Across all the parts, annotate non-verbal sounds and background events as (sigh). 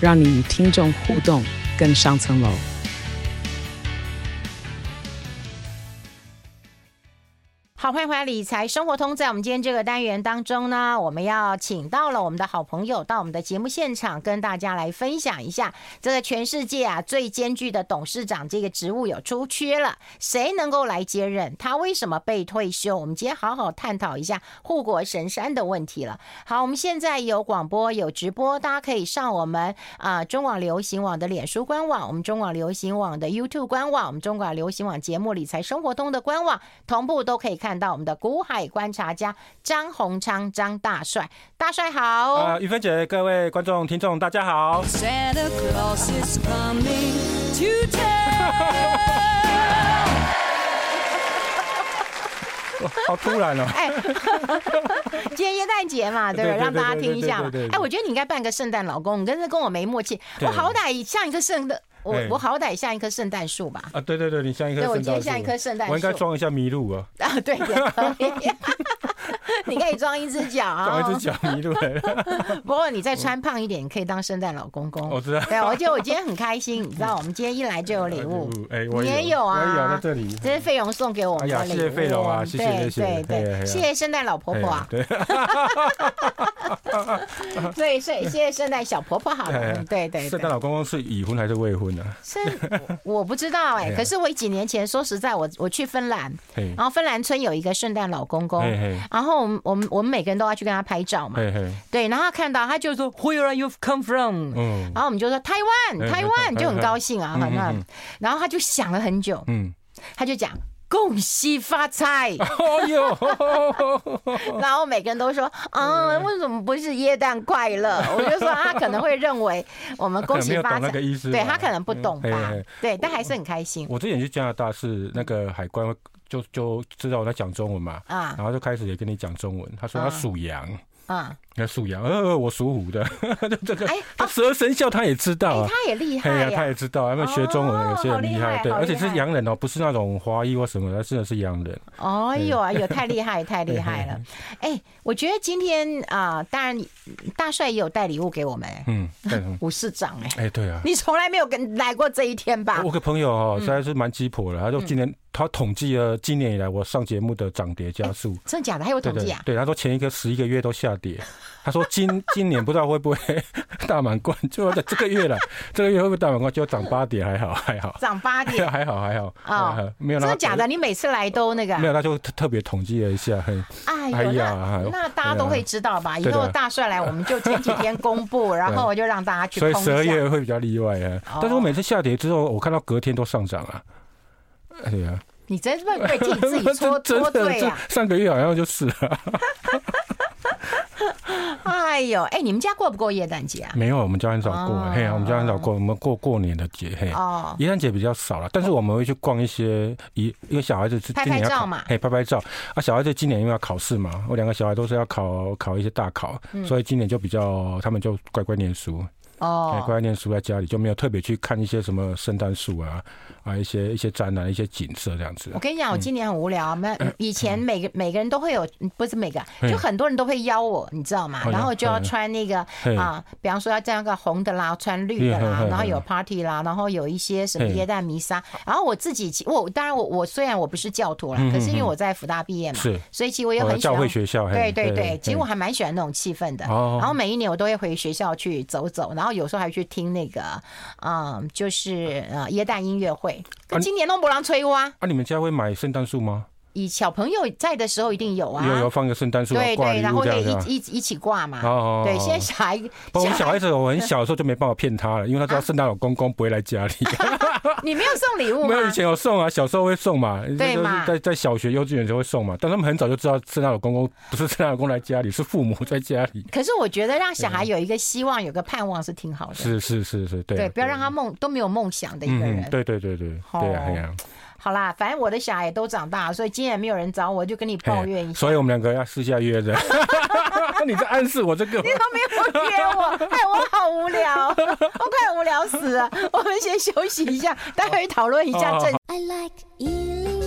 让你与听众互动更上层楼。好，欢迎回来理财生活通。在我们今天这个单元当中呢，我们要请到了我们的好朋友到我们的节目现场，跟大家来分享一下这个全世界啊最艰巨的董事长这个职务有出缺了，谁能够来接任？他为什么被退休？我们今天好好探讨一下护国神山的问题了。好，我们现在有广播有直播，大家可以上我们啊中广流行网的脸书官网，我们中广流行网的 YouTube 官网，我们中广流行网节目理财生活通的官网，同步都可以看。看到我们的股海观察家张宏昌张大帅，大帅好！啊、呃，玉芬姐，各位观众听众大家好。(laughs) (laughs) 好突然哦！哎，(laughs) 今天耶诞节嘛，对不对？让大家听一下嘛。哎，我觉得你应该扮个圣诞老公，你跟这跟我没默契。我好歹像一个圣的。我我好歹像一棵圣诞树吧？啊，对对对，你像一棵。对，我今天像一棵圣诞树。我应该装一下麋鹿啊。(laughs) 啊，对，也可以。一只脚啊。装一只脚麋鹿。(laughs) 不过你再穿胖一点，你可以当圣诞老公公。我知道。对，我觉得我今天很开心，你知道，我们今天一来就有礼物。(laughs) 哎，我也有啊？我有在这里。这是费荣送给我们的礼物。谢谢费荣啊，谢谢谢谢。对对，谢谢圣诞老婆婆啊。对。对，(laughs) 谢谢圣诞小婆婆好了。对对。圣诞老公公是已婚还是未婚呢？是。我不知道哎，可是我几年前说实在，我我去芬兰，然后芬兰村有一个圣诞老公公，然后我们我们我们每个人都要去跟他拍照嘛，对，然后他看到他就说 Where are you come from？嗯然后我们就说台湾，台湾就很高兴啊，反正然后他就想了很久，嗯他就讲。恭喜发财！(laughs) (laughs) 然后每个人都说：“啊，为什么不是耶诞快乐？”我就说他可能会认为我们恭喜发财，对他可能不懂吧？对，但还是很开心。我之前去加拿大是那个海关就就知道我在讲中文嘛，啊，然后就开始也跟你讲中文。他说他属羊。啊，要属羊，呃，我属虎的，(laughs) 这个，他十二生肖他也知道啊，他也厉害呀，他也知道，他们学中文有些很厉害，对，而且是洋人哦，不是那种华裔或什么，他真的是洋人。哦呦哎呦，太厉害，太厉害了！(laughs) 哎，我觉得今天啊，当然大帅也有带礼物给我们，嗯，吴市 (laughs) 长，哎，哎，对啊，你从来没有跟来过这一天吧？我个朋友哦，实在是蛮鸡婆的，他说今年。他统计了今年以来我上节目的涨跌加速，真的假的？还有统计啊？对，他说前一个十一个月都下跌，他说今今年不知道会不会 (laughs) 大满贯，就在这个月了，(laughs) 这个月会不会大满贯？就涨八点，还好还好，涨八点 (laughs) 还好还好啊，没有。真的假的？你每次来都那个？没有，那就特别统计了一下，哎呀，那大家都会知道吧？以后大帅来，我们就前几天公布，然后我就让大家去。所以十二月会比较例外啊，但是我每次下跌之后，我看到隔天都上涨啊，哎呀。你真是会不会替你自己搓搓对呀？上个月好像就是了。(laughs) 哎呦，哎，你们家过不过耶诞节啊？没有，我们家很少过。嘿，我们家很少过，我们过过年的节。嘿，哦，耶诞节比较少了，但是我们会去逛一些，一因为小孩子今年要照嘛，嘿，拍拍照。啊，小孩子今年因为要考试嘛，我两个小孩都是要考考一些大考，所以今年就比较，他们就乖乖念书。哦，乖乖念书，在家里就没有特别去看一些什么圣诞树啊。啊，一些一些展览，一些景色这样子。我跟你讲，我今年很无聊。(coughs) 没以前每个每个人都会有，不是每个，就很多人都会邀我，你知道吗？然后就要穿那个啊，比方说要这样个红的啦，穿绿的啦，然后有 party 啦，然后有一些什么耶诞弥撒。然后我自己，我当然我我虽然我不是教徒啦，可是因为我在福大毕业嘛，所以其实我也很喜欢教会学校。对对对，其实我还蛮喜欢那种气氛的。然后每一年我都会回学校去走走，然后有时候还去听那个，嗯，就是呃耶诞音乐会。今年弄不让吹哇！啊，你们家会买圣诞树吗？以小朋友在的时候一定有啊，有有放个圣诞树，对对，然后可以一一一起挂嘛。哦哦，对，现在小孩，不，我们小孩子我很小的时候就没办法骗他了，因为他知道圣诞老公公不会来家里。(laughs) 你没有送礼物吗？没有，以前有送啊，小时候会送嘛。对嘛？在在小学、幼稚园就会送嘛。但他们很早就知道圣诞老公公不是圣诞老公来家里，是父母在家里。可是我觉得让小孩有一个希望、有个盼望是挺好的。是是是是，对。对，不要让他梦都没有梦想的一个人。对对对对，对呀。好啦，反正我的小孩都长大，所以今天也没有人找我，就跟你抱怨一下。所以我们两个要私下约着。(laughs) 你在暗示我这个？你都没有约我，害 (laughs) 我好无聊，我快无聊死了。我们先休息一下，待会讨论一下正。I like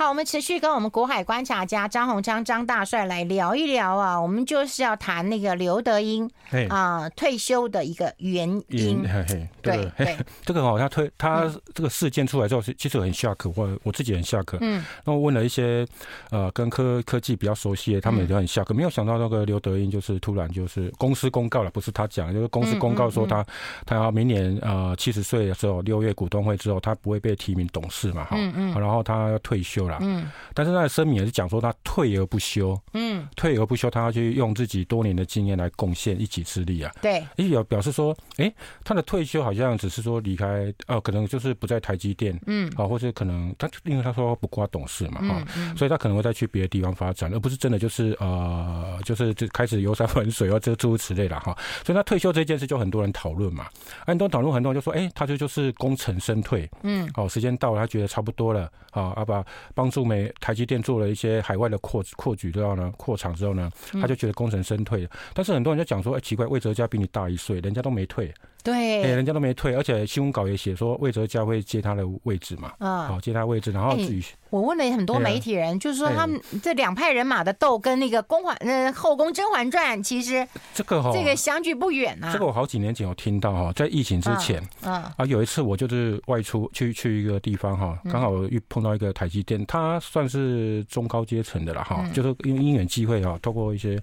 好，我们持续跟我们国海观察家张鸿昌张大帅来聊一聊啊，我们就是要谈那个刘德英啊退休的一个原因。嘿嘿，对对，这个好像退他这个事件出来之后，其实很下课，我我自己很下课。嗯，那我问了一些呃跟科科技比较熟悉的，他们也都很下课，没有想到那个刘德英就是突然就是公司公告了，不是他讲，就是公司公告说他他要明年呃七十岁的时候六月股东会之后，他不会被提名董事嘛，哈，嗯嗯，然后他要退休。嗯，但是他的声明也是讲说他退而不休，嗯，退而不休，他要去用自己多年的经验来贡献一己之力啊。对，也有表示说，哎、欸，他的退休好像只是说离开，哦，可能就是不在台积电，嗯，啊，或者可能他因为他说不挂董事嘛，哈、嗯，所以他可能会再去别的地方发展，而不是真的就是呃，就是就开始游山玩水，啊，这诸如此类的哈。所以他退休这件事就很多人讨论嘛，很多讨论，很多人就说，哎、欸，他就就是功成身退，嗯，哦，时间到了，他觉得差不多了，啊，阿爸。帮助美台积电做了一些海外的扩扩举之后呢，扩厂之后呢，他就觉得功成身退了。但是很多人就讲说，哎，奇怪，魏哲家比你大一岁，人家都没退。对，哎人家都没退，而且新闻稿也写说魏哲家会接他的位置嘛，啊，好接他位置，然后至于我问了很多媒体人，就是说他们这两派人马的斗，跟那个《宫环》呃《后宫甄嬛传》其实这个哈这个相距不远啊。这个我好几年前有听到哈，在疫情之前，啊有一次我就是外出去去一个地方哈，刚好遇碰到一个台积电，他算是中高阶层的了哈，就是因为因缘机会哈，透过一些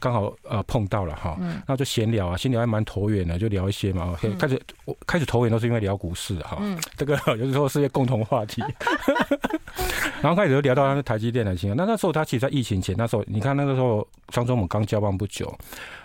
刚好呃碰到了哈，那就闲聊啊，闲聊还蛮投缘的，就聊一些。嘛，开始我开始投缘都是因为聊股市哈，嗯、这个有时候是一个共同话题。(laughs) 然后开始就聊到他的台积电的情况。那那时候他其实，在疫情前，那时候你看那个时候张忠谋刚交棒不久，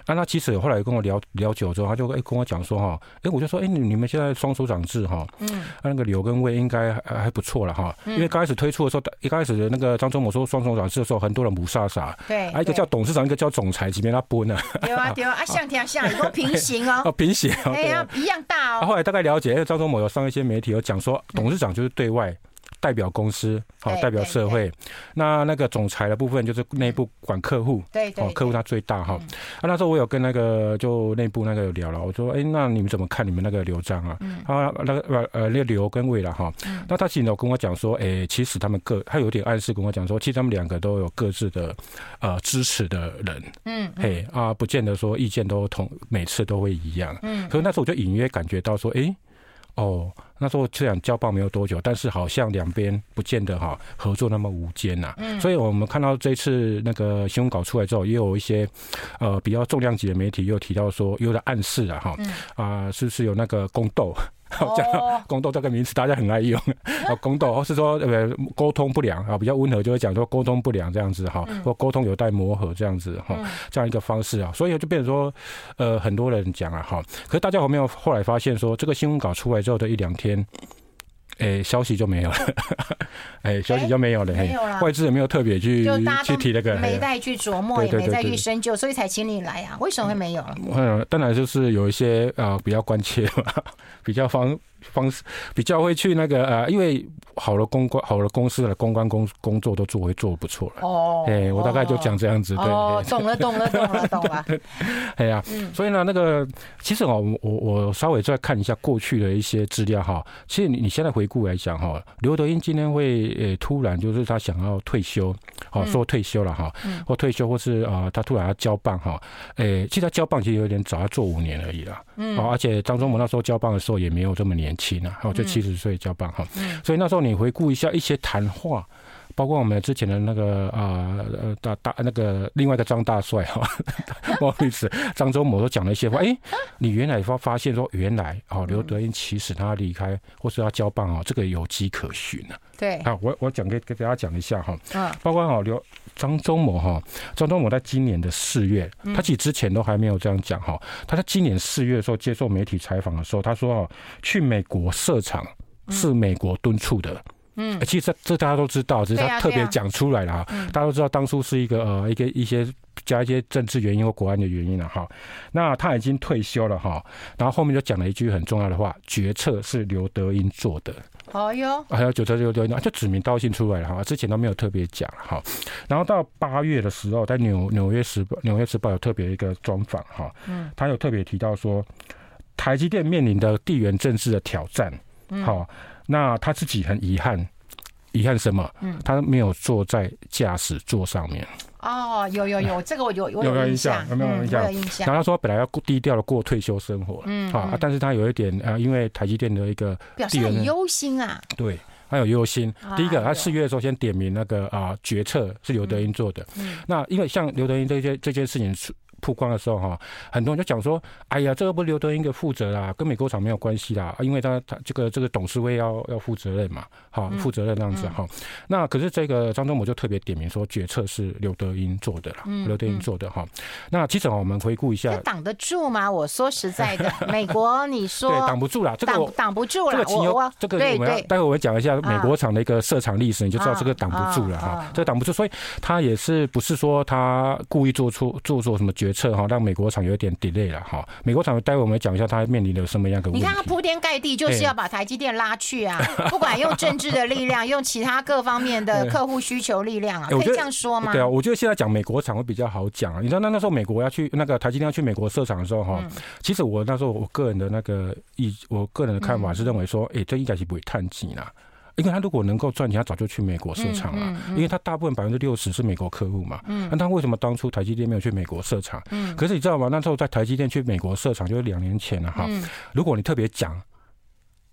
那他其实后来跟我聊聊久之后，他就哎跟我讲说哈，哎我就说哎你你们现在双首掌制哈，嗯，那个刘跟魏应该还还不错了哈，因为刚开始推出的时候，一开始的那个张忠谋说双首掌制的时候，很多人不傻傻，对，一个叫董事长，一个叫总裁，几边他搬呢？对啊 (laughs) 对啊，啊像天像，都平行哦，(laughs) 哦平行，哎呀一样大哦。后来大概了解，因为张忠谋有上一些媒体有讲说，董事长就是对外。代表公司，好代表社会。那那个总裁的部分就是内部管客户，对对，客户他最大哈。啊，那时候我有跟那个就内部那个有聊了，我说，哎，那你们怎么看你们那个刘璋啊？嗯啊，那个呃那个刘跟魏了哈。那他其实有跟我讲说，哎，其实他们各他有点暗示跟我讲说，其实他们两个都有各自的呃支持的人，嗯，嘿啊，不见得说意见都同，每次都会一样。嗯，所以那时候我就隐约感觉到说，哎。哦，那时候虽然交棒没有多久，但是好像两边不见得哈合作那么无间呐。嗯，所以我们看到这次那个新闻稿出来之后，也有一些呃比较重量级的媒体又提到说，有的暗示了哈啊，是不是有那个宫斗？好，讲到宫斗这个名词，大家很爱用。啊，(laughs) 宫斗，或是说呃沟通不良啊，比较温和就会讲说沟通不良这样子哈，或沟通有待磨合这样子哈，这样一个方式啊，所以就变成说，呃，很多人讲啊哈，可是大家有没有后来发现说，这个新闻稿出来之后的一两天？哎、欸，消息就没有了。哎、欸，消息就没有了。欸、没有了。外资也没有特别去去提那个，没再去琢磨，也没再去深究，所以才请你来啊？为什么会没有了？嗯，当然就是有一些啊、呃、比较关切嘛，(laughs) 比较方。方式比较会去那个呃，因为好的公关、好的公司的公关工工作都做会做得不错了。哦，哎，我大概就讲这样子。对，懂了，懂了，懂了，懂了。(laughs) 哎呀，所以呢，那个其实哦，我我稍微再看一下过去的一些资料哈。其实你你现在回顾来讲哈，刘德英今天会呃突然就是他想要退休，好说退休了哈，或退休或是啊他突然要交棒哈。诶，其实他交棒其实有点早，他做五年而已啦。嗯。而且张忠谋那时候交棒的时候也没有这么年轻啊，好，就七十岁交棒哈，所以那时候你回顾一下一些谈话，包括我们之前的那个啊呃大大那个另外一个张大帅 (laughs) 哈，不好意思，张忠谋都讲了一些话，哎，你原来发发现说原来哦刘德英其实他离开或是要交棒啊，这个有迹可循啊。对啊，我我讲给给大家讲一下哈，嗯，包括哦刘张忠谋哈，张忠谋在今年的四月，他其实之前都还没有这样讲哈。他在今年四月的时候接受媒体采访的时候，他说哦，去美国设厂是美国敦促的。嗯，其实这这大家都知道，只是他特别讲出来了哈。大家都知道当初是一个呃一个一些加一些政治原因或国安的原因了哈。那他已经退休了哈，然后后面就讲了一句很重要的话：决策是刘德英做的。哦哟，还有决策刘德那，就指名道姓出来了哈。之前都没有特别讲哈。然后到八月的时候，在纽纽约时报纽约时报有特别一个专访哈。嗯，他有特别提到说，台积电面临的地缘政治的挑战。好。那他自己很遗憾，遗憾什么？嗯，他没有坐在驾驶座上面。哦，有有有，这个我有有有印象，有没有印象？有印象。然后他说本来要低调的过退休生活，嗯，好，但是他有一点呃，因为台积电的一个表示很忧心啊。对，他有忧心。第一个，他四月的时候先点名那个啊，决策是刘德英做的。嗯，那因为像刘德英这些这件事情曝光的时候哈，很多人就讲说：“哎呀，这个不是刘德英的负责啦，跟美国厂没有关系啦，因为他他这个这个董事会要要负责任嘛，好负责任这样子哈。那可是这个张忠谋就特别点名说，决策是刘德英做的啦，刘德英做的哈。那其实我们回顾一下，挡得住吗？我说实在的，美国 (laughs) 你说对挡不住啦，这个挡不住了。这个情由，这个我们要待会我们讲一下美国厂的一个设厂历史，你就知道这个挡不住了哈，这个挡不住。所以他也是不是说他故意做出做做什么决策哈，让美国。厂有点 delay 了哈，美国厂待会我们讲一下，它面临的什么样的问题？你看，它铺天盖地就是要把台积电拉去啊！(laughs) 不管用政治的力量，用其他各方面的 (laughs) 客户需求力量啊，可以这样说吗？对啊，我觉得现在讲美国厂会比较好讲啊。你知道那那时候美国要去那个台积电要去美国设厂的时候哈，其实我那时候我个人的那个意，我个人的看法是认为说，哎，这应该是不会太紧了。因为他如果能够赚钱，他早就去美国设厂了。因为他大部分百分之六十是美国客户嘛。那他为什么当初台积电没有去美国设厂？可是你知道吗？那时候在台积电去美国设厂就是两年前了哈。如果你特别讲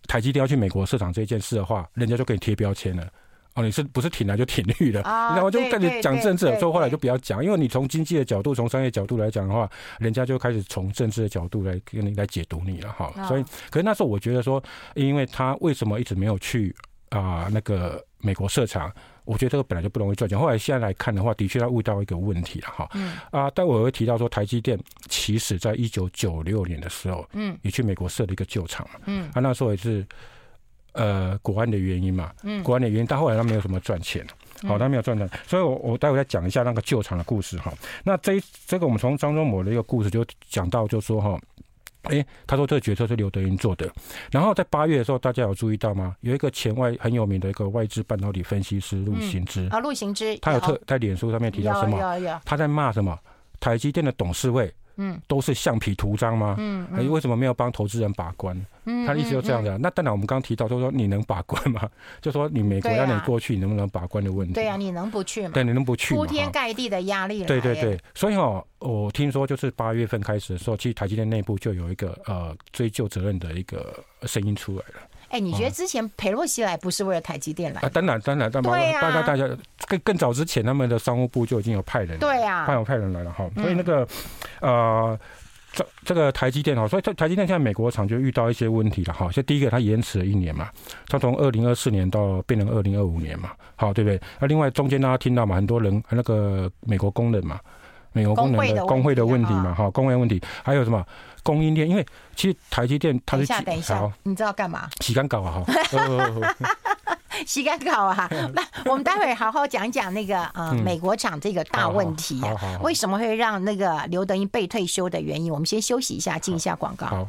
台积电要去美国设厂这件事的话，人家就给你贴标签了。哦，你是不是挺蓝就挺绿的？然后就跟你讲政治，所以后来就不要讲。因为你从经济的角度、从商业角度来讲的话，人家就开始从政治的角度来跟你来解读你了哈。所以，可是那时候我觉得说，因为他为什么一直没有去？啊，那个美国设厂，我觉得这个本来就不容易赚钱。后来现在来看的话，的确他遇到一个问题了哈。嗯。啊，待会我会提到说，台积电其实在一九九六年的时候，嗯，也去美国设了一个旧厂嘛。嗯。啊，那时候也是呃国安的原因嘛。嗯。国安的原因，但后来他没有什么赚钱，好，他没有赚钱。所以我我待会再讲一下那个旧厂的故事哈。那这这个我们从张忠谋的一个故事就讲到，就说哈。哎，他说这个决策是刘德英做的。然后在八月的时候，大家有注意到吗？有一个前外很有名的一个外资半导体分析师陆行之啊，陆行之，他有特在脸书上面提到什么？他在骂什么？台积电的董事会。嗯，都是橡皮图章吗？嗯，哎，为什么没有帮投资人把关？嗯，他的意思就这样的。那当然，我们刚刚提到，就是说你能把关吗？(laughs) 就说你美国要你过去，你能不能把关的问题？对呀，你能不去吗？对，你能不去吗？铺天盖地的压力。对对对，所以哈，我听说就是八月份开始的时候，其实台积电内部就有一个呃追究责任的一个声音出来了。哎，你觉得之前裴洛西来不是为了台积电来？啊，当然当然，当然，大家大家更更早之前，他们的商务部就已经有派人，对呀，派有派人来了哈。所以那个呃。这这个台积电哈，所以台台积电现在美国厂就遇到一些问题了哈。像第一个，它延迟了一年嘛，它从二零二四年到变成二零二五年嘛，好对不对？那另外中间大家听到嘛，很多人那个美国工人嘛，美国工人的工会的问题嘛，哈，工会问题，还有什么供应链？因为其实台积电它是等一下，等一下，你知道干嘛？洗干搞啊哈。(laughs) 洗干搞啊！(laughs) 那我们待会好好讲讲那个呃美国厂这个大问题啊，为什么会让那个刘德英被退休的原因？我们先休息一下，进一下广告。好。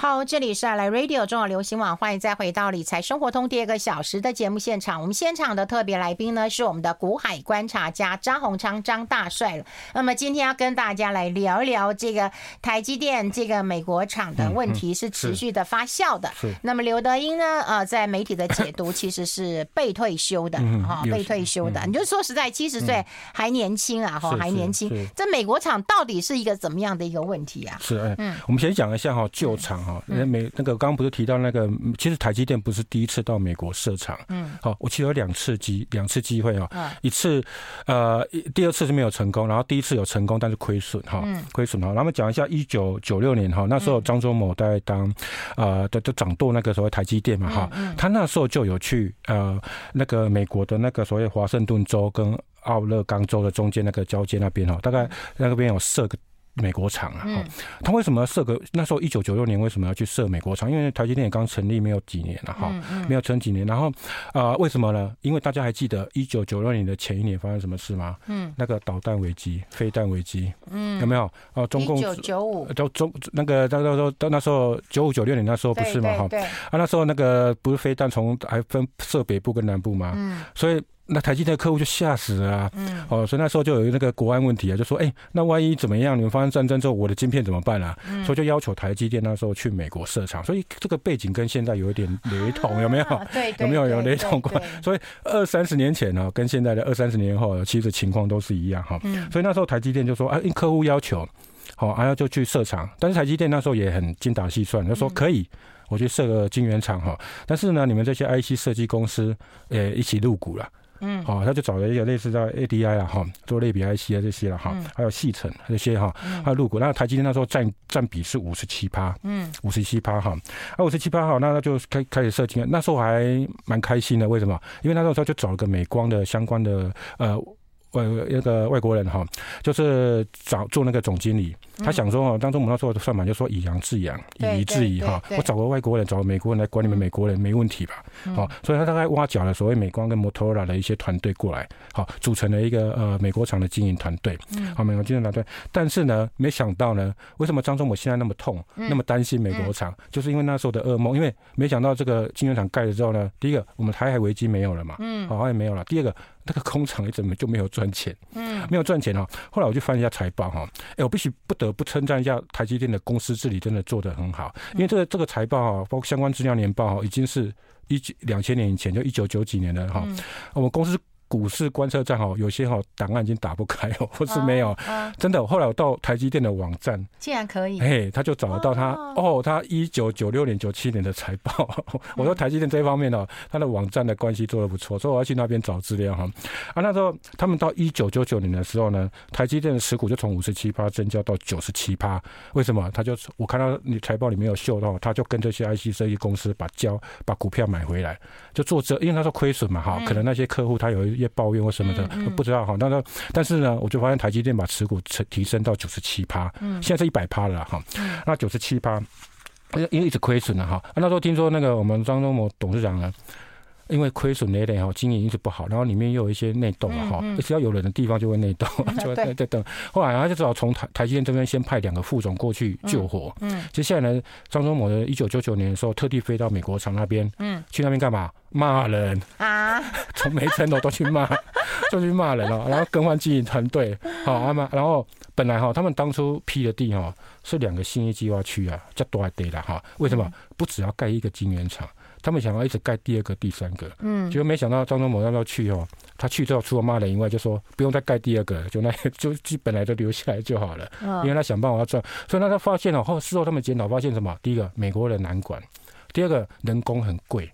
好，这里是爱来 Radio 中广流行网，欢迎再回到理财生活通第二个小时的节目现场。我们现场的特别来宾呢是我们的股海观察家张宏昌张大帅了。那么今天要跟大家来聊一聊这个台积电这个美国厂的问题是持续的发酵的。是。那么刘德英呢？呃，在媒体的解读其实是被退休的哈，被退休的。你就说实在，七十岁还年轻啊，哈，还年轻。这美国厂到底是一个怎么样的一个问题啊？是，嗯，我们先讲一下哈，旧厂。哈，美那个刚刚不是提到那个，其实台积电不是第一次到美国设厂，嗯，好，我其实有两次机两次机会哦，一次呃第二次是没有成功，然后第一次有成功，但是亏损哈，亏损哈。那么讲一下一九九六年哈，那时候张忠谋在当呃的的掌舵那个所谓台积电嘛哈，他那时候就有去呃那个美国的那个所谓华盛顿州跟奥勒冈州的中间那个交界那边哈，大概那个边有设个。美国厂啊，他为什么要设个？那时候一九九六年为什么要去设美国厂？因为台积电也刚成立没有几年了哈，没有成几年。然后啊，为什么呢？因为大家还记得一九九六年的前一年发生什么事吗？嗯，那个导弹危机、飞弹危机，嗯，有没有？哦，中共一九九五都中那个那时候到那时候九五九六年那时候不是嘛？哈，啊，那时候那个不是飞弹从还分设北部跟南部吗？嗯，所以。那台积电的客户就吓死了啊！嗯，哦，所以那时候就有那个国安问题啊，就说，哎、欸，那万一怎么样？你们发生战争之后，我的晶片怎么办啊？嗯，所以就要求台积电那时候去美国设厂。所以这个背景跟现在有一点雷同，有没有？(laughs) 对，(laughs) 有没有有雷同过？(laughs) 所以二三十年前呢，跟现在的二三十年后，其实情况都是一样哈。嗯，所以那时候台积电就说，啊，因客户要求，好，然后就去设厂。但是台积电那时候也很精打细算，就说可以。我去设个晶圆厂哈，但是呢，你们这些 IC 设计公司，呃，一起入股了，嗯，好，他就找了一个类似的 ADI 啊，哈，做类比 IC 啊这些了哈，还有细程这些哈，还有入股。那台积电那时候占占比是五十七趴，嗯，五十七趴哈，啊，五十七趴哈，那他就开开始设计，那时候还蛮开心的，为什么？因为那时候他就找了个美光的相关的呃。外那个外国人哈，就是找做那个总经理，他想说哦，当中我们那时候的算盘就说以洋制洋，以夷制夷哈，我找个外国人，找个美国人来管你们美国人没问题吧？好，所以他大概挖角了所谓美光跟摩托罗拉的一些团队过来，好，组成了一个呃美国厂的经营团队，好，美国经营团队。但是呢，没想到呢，为什么张忠谋现在那么痛，那么担心美国厂，就是因为那时候的噩梦，因为没想到这个晶圆厂盖了之后呢，第一个我们台海危机没有了嘛，嗯，好像，也没有了。第二个。那个工厂你怎么就没有赚钱？嗯，没有赚钱哦。后来我就翻一下财报哈，哎，我必须不得不称赞一下台积电的公司治理，真的做得很好。因为这个这个财报哈，包括相关资料年报哈，已经是一两千年以前，就一九九几年的哈，我们公司。股市观测站哦，有些哈档案已经打不开哦，(laughs) 或是没有，真的。后来我到台积电的网站，竟然可以，嘿，他就找得到他哦，他一九九六年、九七年的财报。(laughs) 我说台积电这一方面呢，他的网站的关系做得不错，所以我要去那边找资料哈。啊，那时候他们到一九九九年的时候呢，台积电的持股就从五十七趴增加到九十七趴。为什么？他就我看到你财报里面有秀到，他就跟这些 IC 设计公司把交把股票买回来，就做这，因为他说亏损嘛哈，可能那些客户他有一。业抱怨或什么的，嗯嗯、不知道哈。那个，但是呢，我就发现台积电把持股提提升到九十七趴，现在是一百趴了哈。那九十七趴，因为一直亏损了哈。那时候听说那个我们张忠谋董事长呢。因为亏损累累哈，经营一直不好，然后里面又有一些内斗哈，只要有人的地方就会内斗，(laughs) 就会在在等。后来他就只好从台台积电这边先派两个副总过去救火。嗯，接下来呢，张忠谋呢一九九九年的时候，特地飞到美国厂那边，嗯，去那边干嘛？骂人啊，(laughs) 从每层楼都去骂，(laughs) 就去骂人了，然后更换经营团队，好啊嘛，然后本来哈，他们当初批的地哈是两个新一计划区啊，叫多地了哈，为什么？不只要盖一个晶圆厂。他们想要一直盖第二个、第三个，嗯，结果没想到张忠谋要不要去哦？他去之后除了骂人以外，就说不用再盖第二个，(laughs) 就那 (laughs) 就基本来就留下来就好了，因为他想办法要赚。所以那他发现了后事后他们检讨发现什么？第一个美国人难管，第二个人工很贵，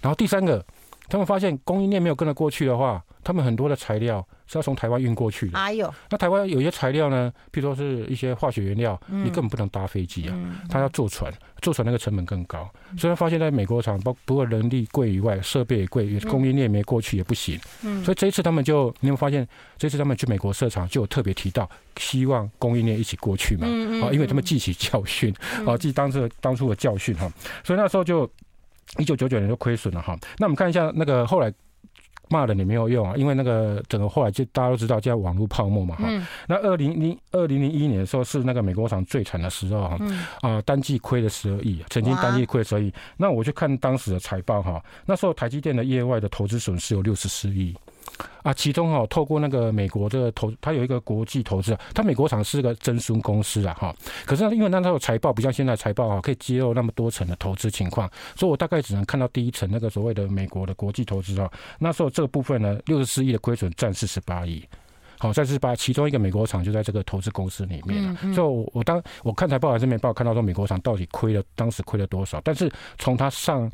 然后第三个他们发现供应链没有跟得过去的话，他们很多的材料。是要从台湾运过去的。哎呦，那台湾有些材料呢，譬如说是一些化学原料，你根本不能搭飞机啊，他要坐船，坐船那个成本更高。所以发现在美国厂，包不过人力贵以外，设备也贵，供应链没过去也不行。所以这一次他们就，你有发现，这次他们去美国设厂，就有特别提到希望供应链一起过去嘛？啊，因为他们记起教训，啊，记当时当初的教训哈。所以那时候就一九九九年就亏损了哈。那我们看一下那个后来。骂人也没有用啊，因为那个整个后来就大家都知道叫网络泡沫嘛哈。嗯、那二零零二零零一年的时候是那个美国厂最惨的时候哈，啊单季亏了十二亿，曾经单季亏十二亿。那我去看当时的财报哈，那时候台积电的业外的投资损失有六十四亿。啊，其中哦，透过那个美国的投，它有一个国际投资，它美国厂是个增孙公司啊，哈。可是因为那时候财报不像现在财报啊，可以揭露那么多层的投资情况，所以我大概只能看到第一层那个所谓的美国的国际投资啊。那时候这个部分呢，六十四亿的亏损占四十八亿。好，在四十八，其中一个美国厂就在这个投资公司里面了。嗯嗯、所以我，我当我看财报还是没报，看到说美国厂到底亏了，当时亏了多少？但是从它上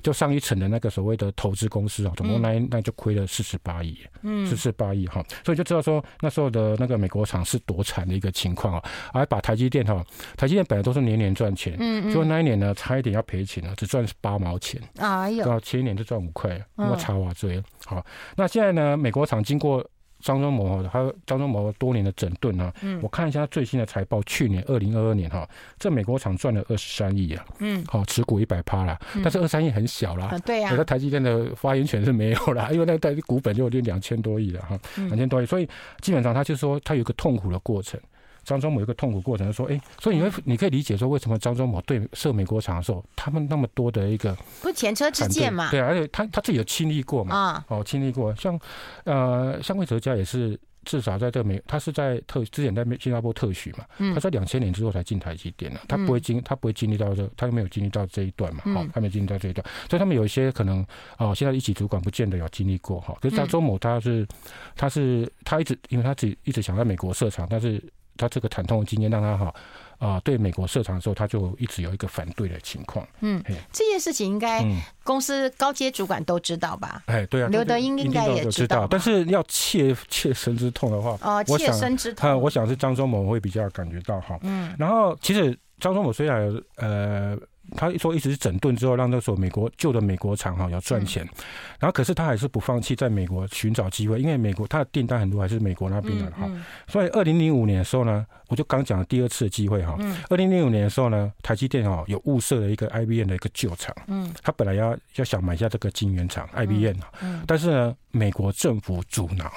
就上一层的那个所谓的投资公司啊，总共那那就亏了四十八亿，嗯，四十八亿哈。所以就知道说那时候的那个美国厂是多惨的一个情况啊，而把台积电哈，台积电本来都是年年赚钱，嗯嗯，所以那一年呢，差一点要赔钱了，只赚八毛钱，啊有，前一年就赚五块，那么差哇追。好，那现在呢，美国厂经过。张忠谋还有张忠谋多年的整顿啊，嗯，我看一下最新的财报，去年二零二二年哈，这美国厂赚了二十三亿啊，嗯，好，持股一百趴啦，但是二三亿很小啦，对呀，那台积电的发言权是没有啦，因为那台股本就有两千多亿了哈，两千多亿，所以基本上他就说他有一个痛苦的过程。张忠谋有一个痛苦过程，说，哎，所以你会你可以理解说，为什么张忠谋对设美国厂的时候，他们那么多的一个不前车之鉴嘛？对啊，而且他他自己有亲历过嘛？啊，哦，亲历过，像呃，像魏哲家也是，至少在这个美，他是在特之前在新加坡特许嘛，他在两千年之后才进台积电的，他不会经他不会经历到这，他又没有经历到这一段嘛，好，他没有经历到这一段，所以他们有一些可能哦，现在一起主管不见得有经历过哈。可是他周某他是他是他一直因为他自己一直想在美国设厂，但是。他这个惨痛的经验让他哈啊，对美国设厂的时候，他就一直有一个反对的情况。嗯，这件事情应该公司高阶主管都知道吧？哎，对啊，刘德英应该也知道。但是要切切身之痛的话，哦，切身之痛，我想是张忠谋会比较感觉到哈。嗯，然后其实张忠谋虽然呃。他说一直是整顿之后，让那所美国旧的美国厂哈要赚钱，然后可是他还是不放弃在美国寻找机会，因为美国他的订单很多还是美国那边的哈。所以二零零五年的时候呢，我就刚讲了第二次的机会哈。二零零五年的时候呢，台积电哈有物色了一个 IBM 的一个旧厂，嗯，他本来要要想买下这个晶圆厂 IBM，但是呢，美国政府阻挠。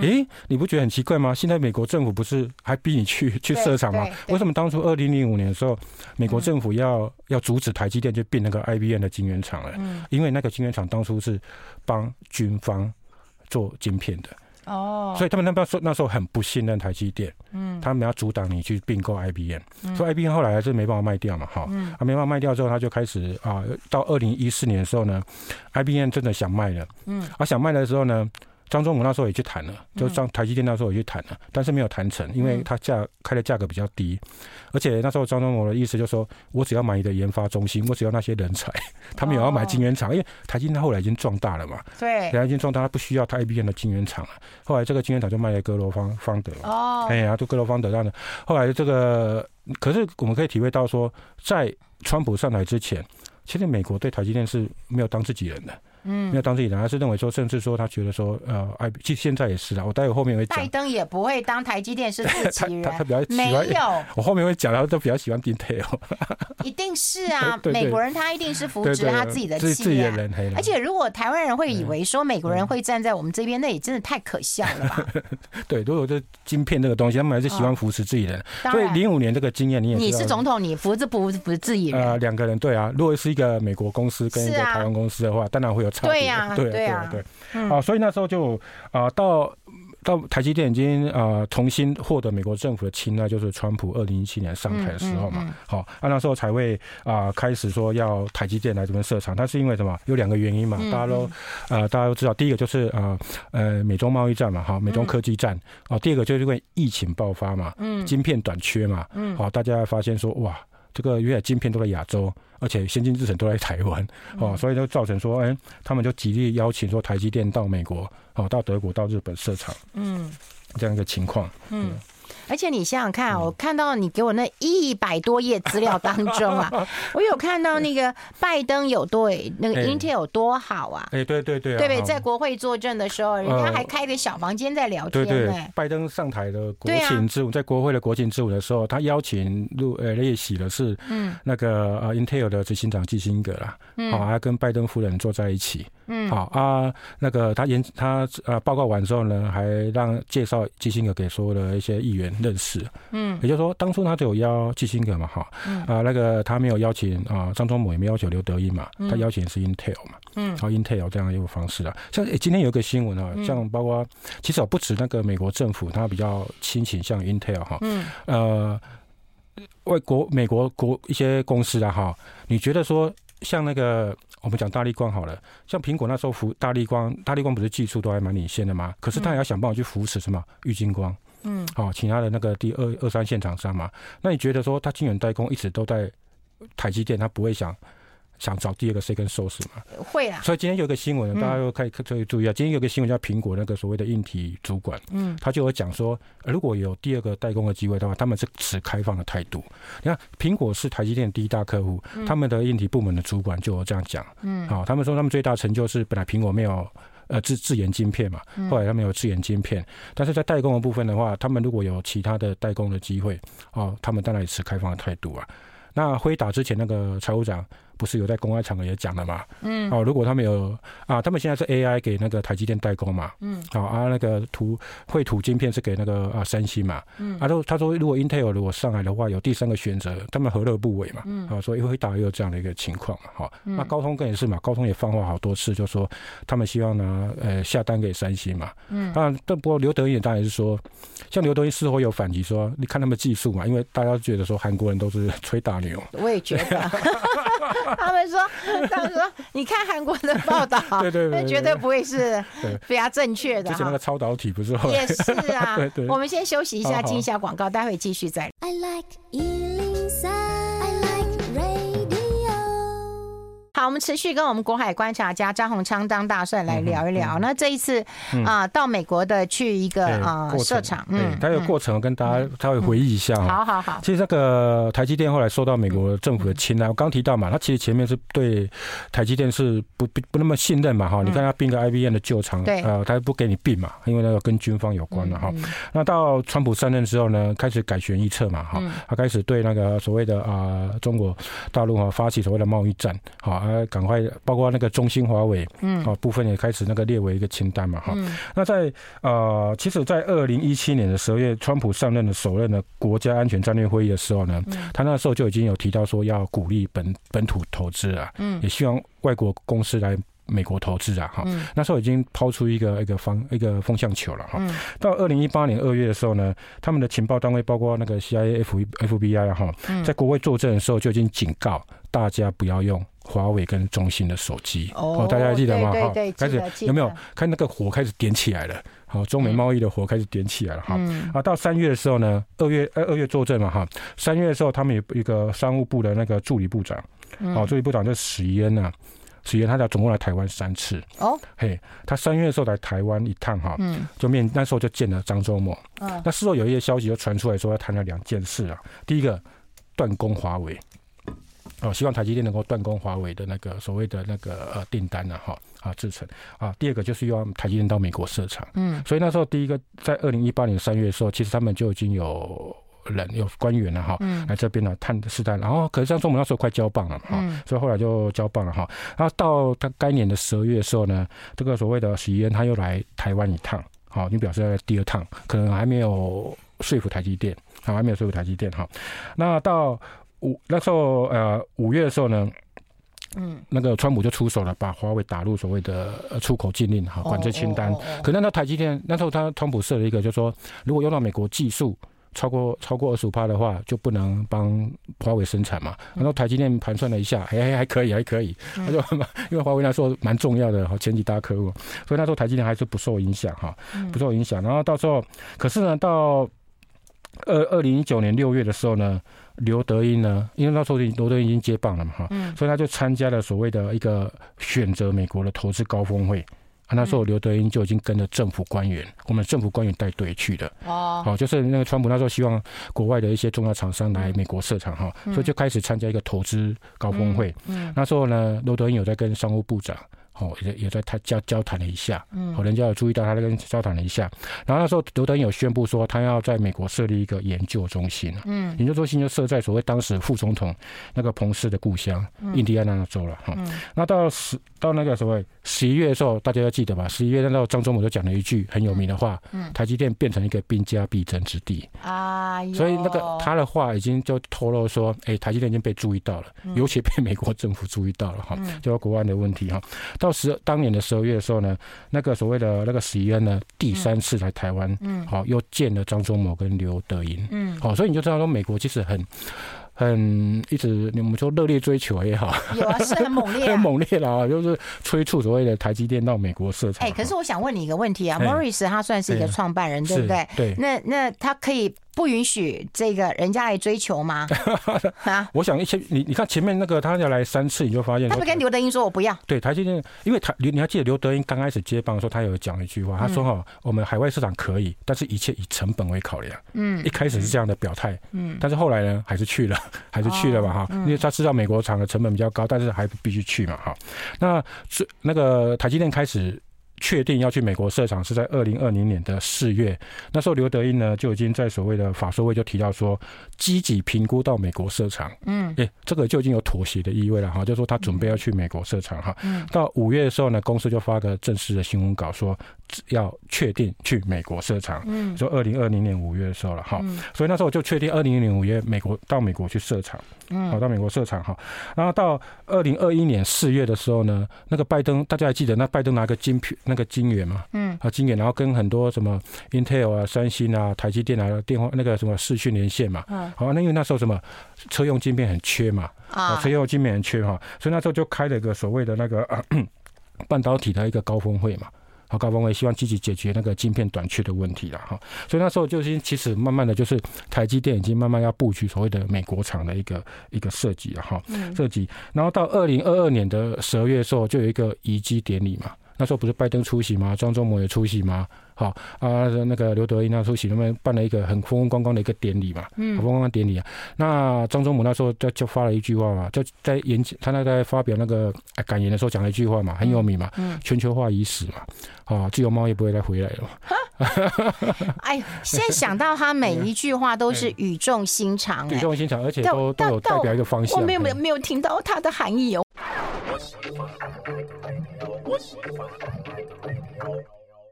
诶，你不觉得很奇怪吗？现在美国政府不是还逼你去 (laughs) 去设厂吗？为什么当初二零零五年的时候，美国政府要要阻止台积电去并那个 IBM 的晶圆厂了？因为那个晶圆厂当初是帮军方做晶片的。哦，所以他们那边说那时候很不信任台积电，嗯，他们要阻挡你去并购 IBM，所以 IBM 后来还是没办法卖掉嘛，哈，啊没办法卖掉之后，他就开始啊，到二零一四年的时候呢，IBM 真的想卖了，嗯，啊想卖的时候呢。张忠谋那时候也去谈了，就张台积电那时候也去谈了，但是没有谈成，因为他价开的价格比较低，而且那时候张忠谋的意思就是说，我只要买你的研发中心，我只要那些人才，(laughs) 他们也要买晶圆厂，因为台积电后来已经壮大了嘛，对，台积电已经壮大，他不需要台积电的晶圆厂了。后来这个晶圆厂就卖给格罗方方德，哦，哎呀，就格罗方德这样的。后来这个，可是我们可以体会到说，在川普上台之前，其实美国对台积电是没有当自己人的。嗯，没有当自己人，他是认为说，甚至说他觉得说，呃，哎，其实现在也是啦。我待会后面会讲。拜登也不会当台积电是自己人，他他，他比较喜欢没有。我后面会讲，他都比较喜欢 Intel。(laughs) 一定是啊，美国人他一定是扶持他自己的企业。自己的人，而且如果台湾人会以为说美国人会站在我们这边，那也真的太可笑了吧？(laughs) 对，如果这晶片这个东西，他们还是喜欢扶持自己人。所以零五年这个经验，你也你是总统，你扶持不扶持自己人？呃，两个人对啊。如果是一个美国公司跟一个台湾公司的话，当然会有差别。对呀，(laughs) 对。对啊，对，啊，所以那时候就啊，到到台积电已经啊重新获得美国政府的青睐，就是川普二零一七年上台的时候嘛，好，啊那时候才会啊开始说要台积电来这边设厂，它是因为什么？有两个原因嘛，大家都啊大家都知道，第一个就是啊呃美中贸易战嘛，哈，美中科技战，啊，第二个就是因为疫情爆发嘛，嗯，晶片短缺嘛，嗯，好，大家发现说哇。这个原来晶片都在亚洲，而且先进制程都在台湾，哦，所以就造成说，哎，他们就极力邀请说台积电到美国，哦，到德国、到日本设厂，嗯，这样一个情况，嗯。而且你想想看，我看到你给我那一百多页资料当中啊，(laughs) 我有看到那个拜登有对那个 Intel 有多好啊！哎，对对对，对不对？在国会作证的时候，人家还开个小房间在聊天。对对，拜登上台的国庆之舞，在国会的国庆之舞的时候，他邀请入呃列席的是嗯。那个呃 Intel 的执行长基辛格啦，好，还跟拜登夫人坐在一起。嗯，好啊，那个他演他呃报告完之后呢，还让介绍基辛格给所有的一些议员认识。嗯，也就是说，当初他只有邀基辛格嘛，哈，啊，那个他没有邀请啊张忠谋，也没有要求刘德英嘛，他邀请的是 Intel 嘛，嗯，然后 Intel 这样一个方式啊，像今天有一个新闻啊，像包括其实我不止那个美国政府，他比较亲倾向 Intel 哈，嗯，呃，外国美国国一些公司啊哈，你觉得说像那个。我们讲大力光好了，像苹果那时候扶大力光，大力光不是技术都还蛮领先的吗？可是他也要想办法去扶持什么郁金光，嗯，好，其他的那个第二二三线厂商嘛。那你觉得说他晶圆代工一直都在台积电，他不会想？想找第二个 second source 嘛？会啊。所以今天有个新闻，大家又可以可以注意啊。今天有个新闻叫苹果那个所谓的硬体主管，嗯，他就有讲说，如果有第二个代工的机会的话，他们是持开放的态度。你看，苹果是台积电第一大客户，他们的硬体部门的主管就有这样讲，嗯，好，他们说他们最大成就是本来苹果没有呃自自研晶片嘛，后来他们有自研晶片，但是在代工的部分的话，他们如果有其他的代工的机会，哦，他们当然也持开放的态度啊。那辉达之前那个财务长。不是有在公开场合也讲了嘛？嗯，哦，如果他们有啊，他们现在是 AI 给那个台积电代工嘛？嗯，好啊，那个图绘图晶片是给那个啊三星嘛？嗯，他说他说如果 Intel 如果上来的话，有第三个选择，他们何乐不为嘛？嗯，啊，所以辉达也有这样的一个情况嘛？好，那高通更也是嘛？高通也放话好多次，就说他们希望呢，呃，下单给三星嘛？嗯，啊，但不过刘德英也当然是说，像刘德英事后有反击说，你看他们技术嘛，因为大家觉得说韩国人都是吹大牛，我也觉得。(laughs) (laughs) 他们说，他们说，你看韩国的报道，对 (laughs) 对对，绝对不会是非常正确的。之前那个超导体不是？也是啊。(laughs) 对对。我们先休息一下，进一下广告，待会继续再。I like 好，我们持续跟我们国海观察家张洪昌张大帅来聊一聊。那这一次啊，到美国的去一个啊设厂，嗯，他有过程跟大家他会回忆一下。好好好。其实那个台积电后来受到美国政府的青睐，我刚提到嘛，他其实前面是对台积电是不不不那么信任嘛哈。你看他并个 IBM 的旧厂，对，呃，他不给你并嘛，因为那个跟军方有关的哈。那到川普上任之后呢，开始改弦易辙嘛哈，他开始对那个所谓的啊中国大陆哈发起所谓的贸易战，好啊。赶快，包括那个中兴、华为，嗯，部分也开始那个列为一个清单嘛，哈。那在呃，其实，在二零一七年的十二月，川普上任的首任的国家安全战略会议的时候呢，他那时候就已经有提到说要鼓励本本土投资啊，嗯，也希望外国公司来美国投资啊，哈。那时候已经抛出一个一个方一个风向球了，哈。到二零一八年二月的时候呢，他们的情报单位，包括那个 CIA、F FBI 哈，在国会作证的时候就已经警告大家不要用。华为跟中兴的手机哦，大家还记得吗？哈，开始有没有看那个火开始点起来了？好，中美贸易的火开始点起来了哈。啊，到三月的时候呢，二月二二月作证嘛哈。三月的时候，他们有一个商务部的那个助理部长，哦，助理部长叫史宜恩呐，史宜恩他叫总共来台湾三次哦。嘿，他三月的时候来台湾一趟哈，就面那时候就见了张忠谋。嗯，那事后有一些消息就传出来说，要谈了两件事啊。第一个断供华为。哦，希望台积电能够断供华为的那个所谓的那个呃订单呢，哈啊制成啊。第二个就是希望台积电到美国设厂。嗯，所以那时候第一个在二零一八年三月的时候，其实他们就已经有人有官员了哈，来这边来探试探。然后可是张忠谋那时候快交棒了哈，所以后来就交棒了哈。然后到他该年的十二月的时候呢，这个所谓的史宜恩他又来台湾一趟，好，你表示在第二趟，可能还没有说服台积电，啊，还没有说服台积电哈。那到。五那时候，呃，五月的时候呢，嗯，那个川普就出手了，把华为打入所谓的出口禁令哈，管制清单。可那那台积电那时候他川普设了一个，就是说如果用到美国技术超过超过二十五趴的话，就不能帮华为生产嘛。然后台积电盘算了一下，哎、欸，还可以，还可以。他就 (laughs) 因为华为那时候蛮重要的哈，前几大客户，所以那时候台积电还是不受影响哈，不受影响。然后到时候，可是呢，到二二零一九年六月的时候呢。刘德英呢，因为那时候刘德英已经接棒了嘛，哈，所以他就参加了所谓的一个选择美国的投资高峰会。啊，那时候刘德英就已经跟着政府官员，我们政府官员带队去的。哦，好，就是那个川普那时候希望国外的一些重要厂商来美国设厂哈，所以就开始参加一个投资高峰会。嗯，那时候呢，刘德英有在跟商务部长。哦，也也在他交交谈了一下，嗯，人家有注意到他在跟交谈了一下，然后那时候刘德有宣布说，他要在美国设立一个研究中心，嗯，研究中心就设在所谓当时副总统那个彭斯的故乡印第安纳州了，哈，那到十到那个所谓十一月的时候，大家要记得吧？十一月那时候张忠谋就讲了一句很有名的话，嗯，台积电变成一个兵家必争之地啊，所以那个他的话已经就透露说，哎，台积电已经被注意到了，尤其被美国政府注意到了，哈，就国安的问题哈。到十当年的十二月的时候呢，那个所谓的那个史宜恩呢，第三次来台湾，嗯，好，又见了张忠谋跟刘德英，嗯，好，所以你就知道说，美国其实很很一直我们说热烈追求也好，有啊，是很猛烈，(laughs) 很猛烈啦，就是催促所谓的台积电到美国设厂。哎，可是我想问你一个问题啊，Morris 他算是一个创办人，对不对？对，那那他可以。不允许这个人家来追求吗？(laughs) 啊，我想一些你你看前面那个他要来三次，你就发现他不跟刘德英说我不要。对，台积电，因为台你你还记得刘德英刚开始接棒的时候，他有讲一句话，他说哈，我们海外市场可以，但是一切以成本为考量。嗯，一开始是这样的表态。嗯，但是后来呢，还是去了，(laughs) 还是去了嘛哈，因为他知道美国厂的成本比较高，但是还必须去嘛哈。那是那个台积电开始。确定要去美国设厂是在二零二零年的四月，那时候刘德音呢就已经在所谓的法说会就提到说，积极评估到美国设厂。嗯，哎，这个就已经有妥协的意味了哈，就说他准备要去美国设厂哈。嗯，到五月的时候呢，公司就发个正式的新闻稿说要确定去美国设厂。嗯，说二零二零年五月的时候了哈，所以那时候我就确定二零二零年五月美国到美国去设厂。嗯，好，到美国设厂哈，然后到二零二一年四月的时候呢，那个拜登大家还记得那拜登拿个金片。那个金元嘛，嗯，啊，金元，然后跟很多什么 Intel 啊、三星啊、台积电啊电话那个什么视讯连线嘛，嗯，好，那因为那时候什么车用晶片很缺嘛，啊，车用晶片很缺哈，所以那时候就开了一个所谓的那个、啊、半导体的一个高峰会嘛，好，高峰会希望积极解决那个晶片短缺的问题了哈，所以那时候就是其实慢慢的就是台积电已经慢慢要布局所谓的美国厂的一个一个设计了哈，设计，然后到二零二二年的十二月的时候就有一个移机典礼嘛。那时候不是拜登出席吗？张忠谋也出席吗？好啊，那个刘德英那出席，他们办了一个很风风光光的一个典礼嘛，嗯，风光光典礼啊。那张忠谋那时候就就发了一句话嘛，就在演讲，他那在发表那个感言的时候讲了一句话嘛，很有名嘛，嗯，全球化已死嘛，啊，自由贸易不会再回来了嘛。(laughs) 哎，现在想到他每一句话都是语重心长，语重心长，而且都都有代表一个方向。我没有没有没有听到他的含义哦。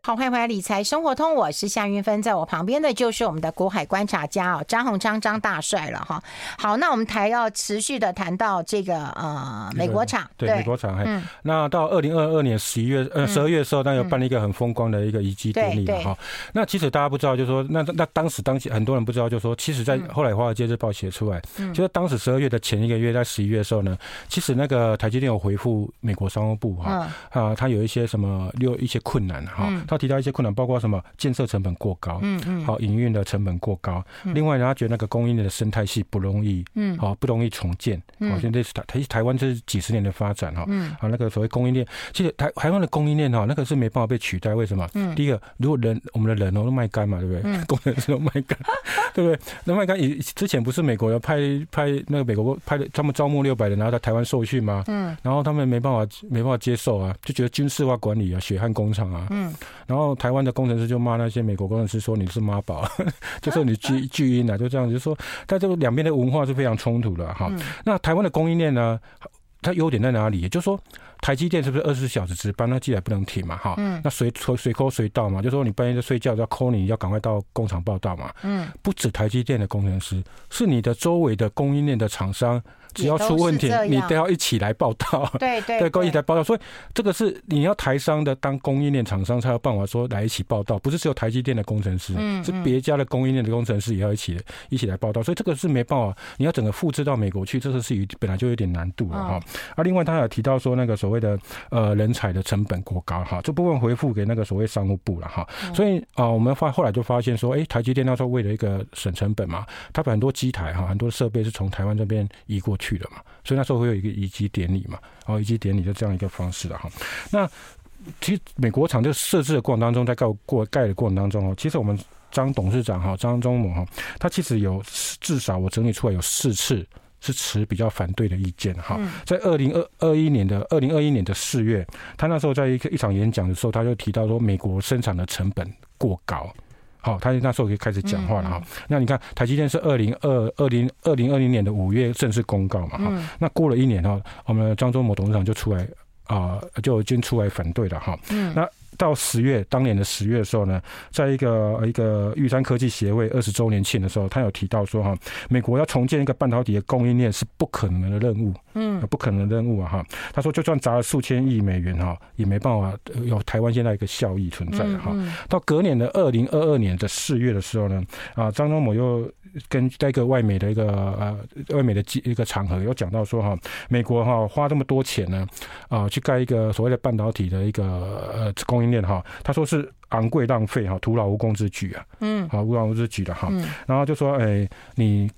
好，欢迎回来理财生活通，我是夏云芬，在我旁边的就是我们的国海观察家哦，张鸿昌张大帅了哈。好，那我们台要持续的谈到这个呃美国厂，对，美国厂，嗯，那到二零二二年十一月呃十二月的时候，那有办了一个很风光的一个移机典礼哈。那其实大家不知道，就是说那那当时当时很多人不知道，就是说其实在后来华尔街日报写出来，就是当时十二月的前一个月，在十一月的时候呢，其实那个台积电有回复美国商务部哈啊，他有一些什么有一些困难哈。他提到一些困难，包括什么建设成本过高，嗯嗯，好，营运的成本过高。另外呢，他觉得那个供应链的生态系不容易，嗯，好，不容易重建。好，现在是台台台湾这是几十年的发展哈，嗯，好，那个所谓供应链，其实台台湾的供应链哈，那个是没办法被取代。为什么？嗯，第一个，如果人我们的人哦都卖干嘛，对不对？嗯，工程师都卖干，(laughs) 对不对？那卖干以之前不是美国要派派那个美国派的，他们招募六百人，然后在台湾受训吗？嗯，然后他们没办法没办法接受啊，就觉得军事化管理啊，血汗工厂啊，嗯，然后。台湾的工程师就骂那些美国工程师说，你是妈宝，(laughs) 就说你巨巨婴啊，就这样就说，在这个两边的文化是非常冲突的哈。那台湾的供应链呢，它优点在哪里？也就是说，台积电是不是二十四小时值班？那机台不能停嘛哈。那随随随 call 随到嘛，就说你半夜在睡觉要 call 你，要赶快到工厂报道嘛。嗯，不止台积电的工程师，是你的周围的供应链的厂商。只要出问题，你都要一起来报道。对 (laughs) 对，对，(laughs) 一起来报道。所以这个是你要台商的当供应链厂商才有办法说来一起报道，不是只有台积电的工程师，是别家的供应链的工程师也要一起一起来报道。所以这个是没办法，你要整个复制到美国去，这个是本来就有点难度了哈。啊，另外他有提到说那个所谓的呃人才的成本过高哈，这部分回复给那个所谓商务部了哈。所以啊，我们发后来就发现说，哎，台积电那时候为了一个省成本嘛，他把很多机台哈，很多设备是从台湾这边移过去的嘛，所以那时候会有一个移机典礼嘛，然后移机典礼就这样一个方式了哈。那其实美国厂就设置的过程当中，在盖过盖的过程当中哦，其实我们张董事长哈，张忠谋哈，他其实有至少我整理出来有四次是持比较反对的意见哈。在二零二二一年的二零二一年的四月，他那时候在一个一场演讲的时候，他就提到说美国生产的成本过高。好，他那时候可以开始讲话了哈。嗯嗯、那你看，台积电是二零二二零二零二零年的五月正式公告嘛哈。嗯、那过了一年哈，我们张忠谋董事长就出来啊、呃，就已经出来反对了哈。嗯。那到十月，当年的十月的时候呢，在一个一个玉山科技协会二十周年庆的时候，他有提到说哈，美国要重建一个半导体的供应链是不可能的任务，嗯，不可能的任务啊哈。他说，就算砸了数千亿美元哈，也没办法有台湾现在一个效益存在哈。到隔年的二零二二年的四月的时候呢，啊，张忠谋又跟在一个外媒的一个呃外媒的一个场合有讲到说哈，美国哈花这么多钱呢啊去盖一个所谓的半导体的一个呃供应链哈，他说是昂贵浪费哈，徒劳无功之举啊，嗯，好，无劳无功之举的哈，然后就说哎你。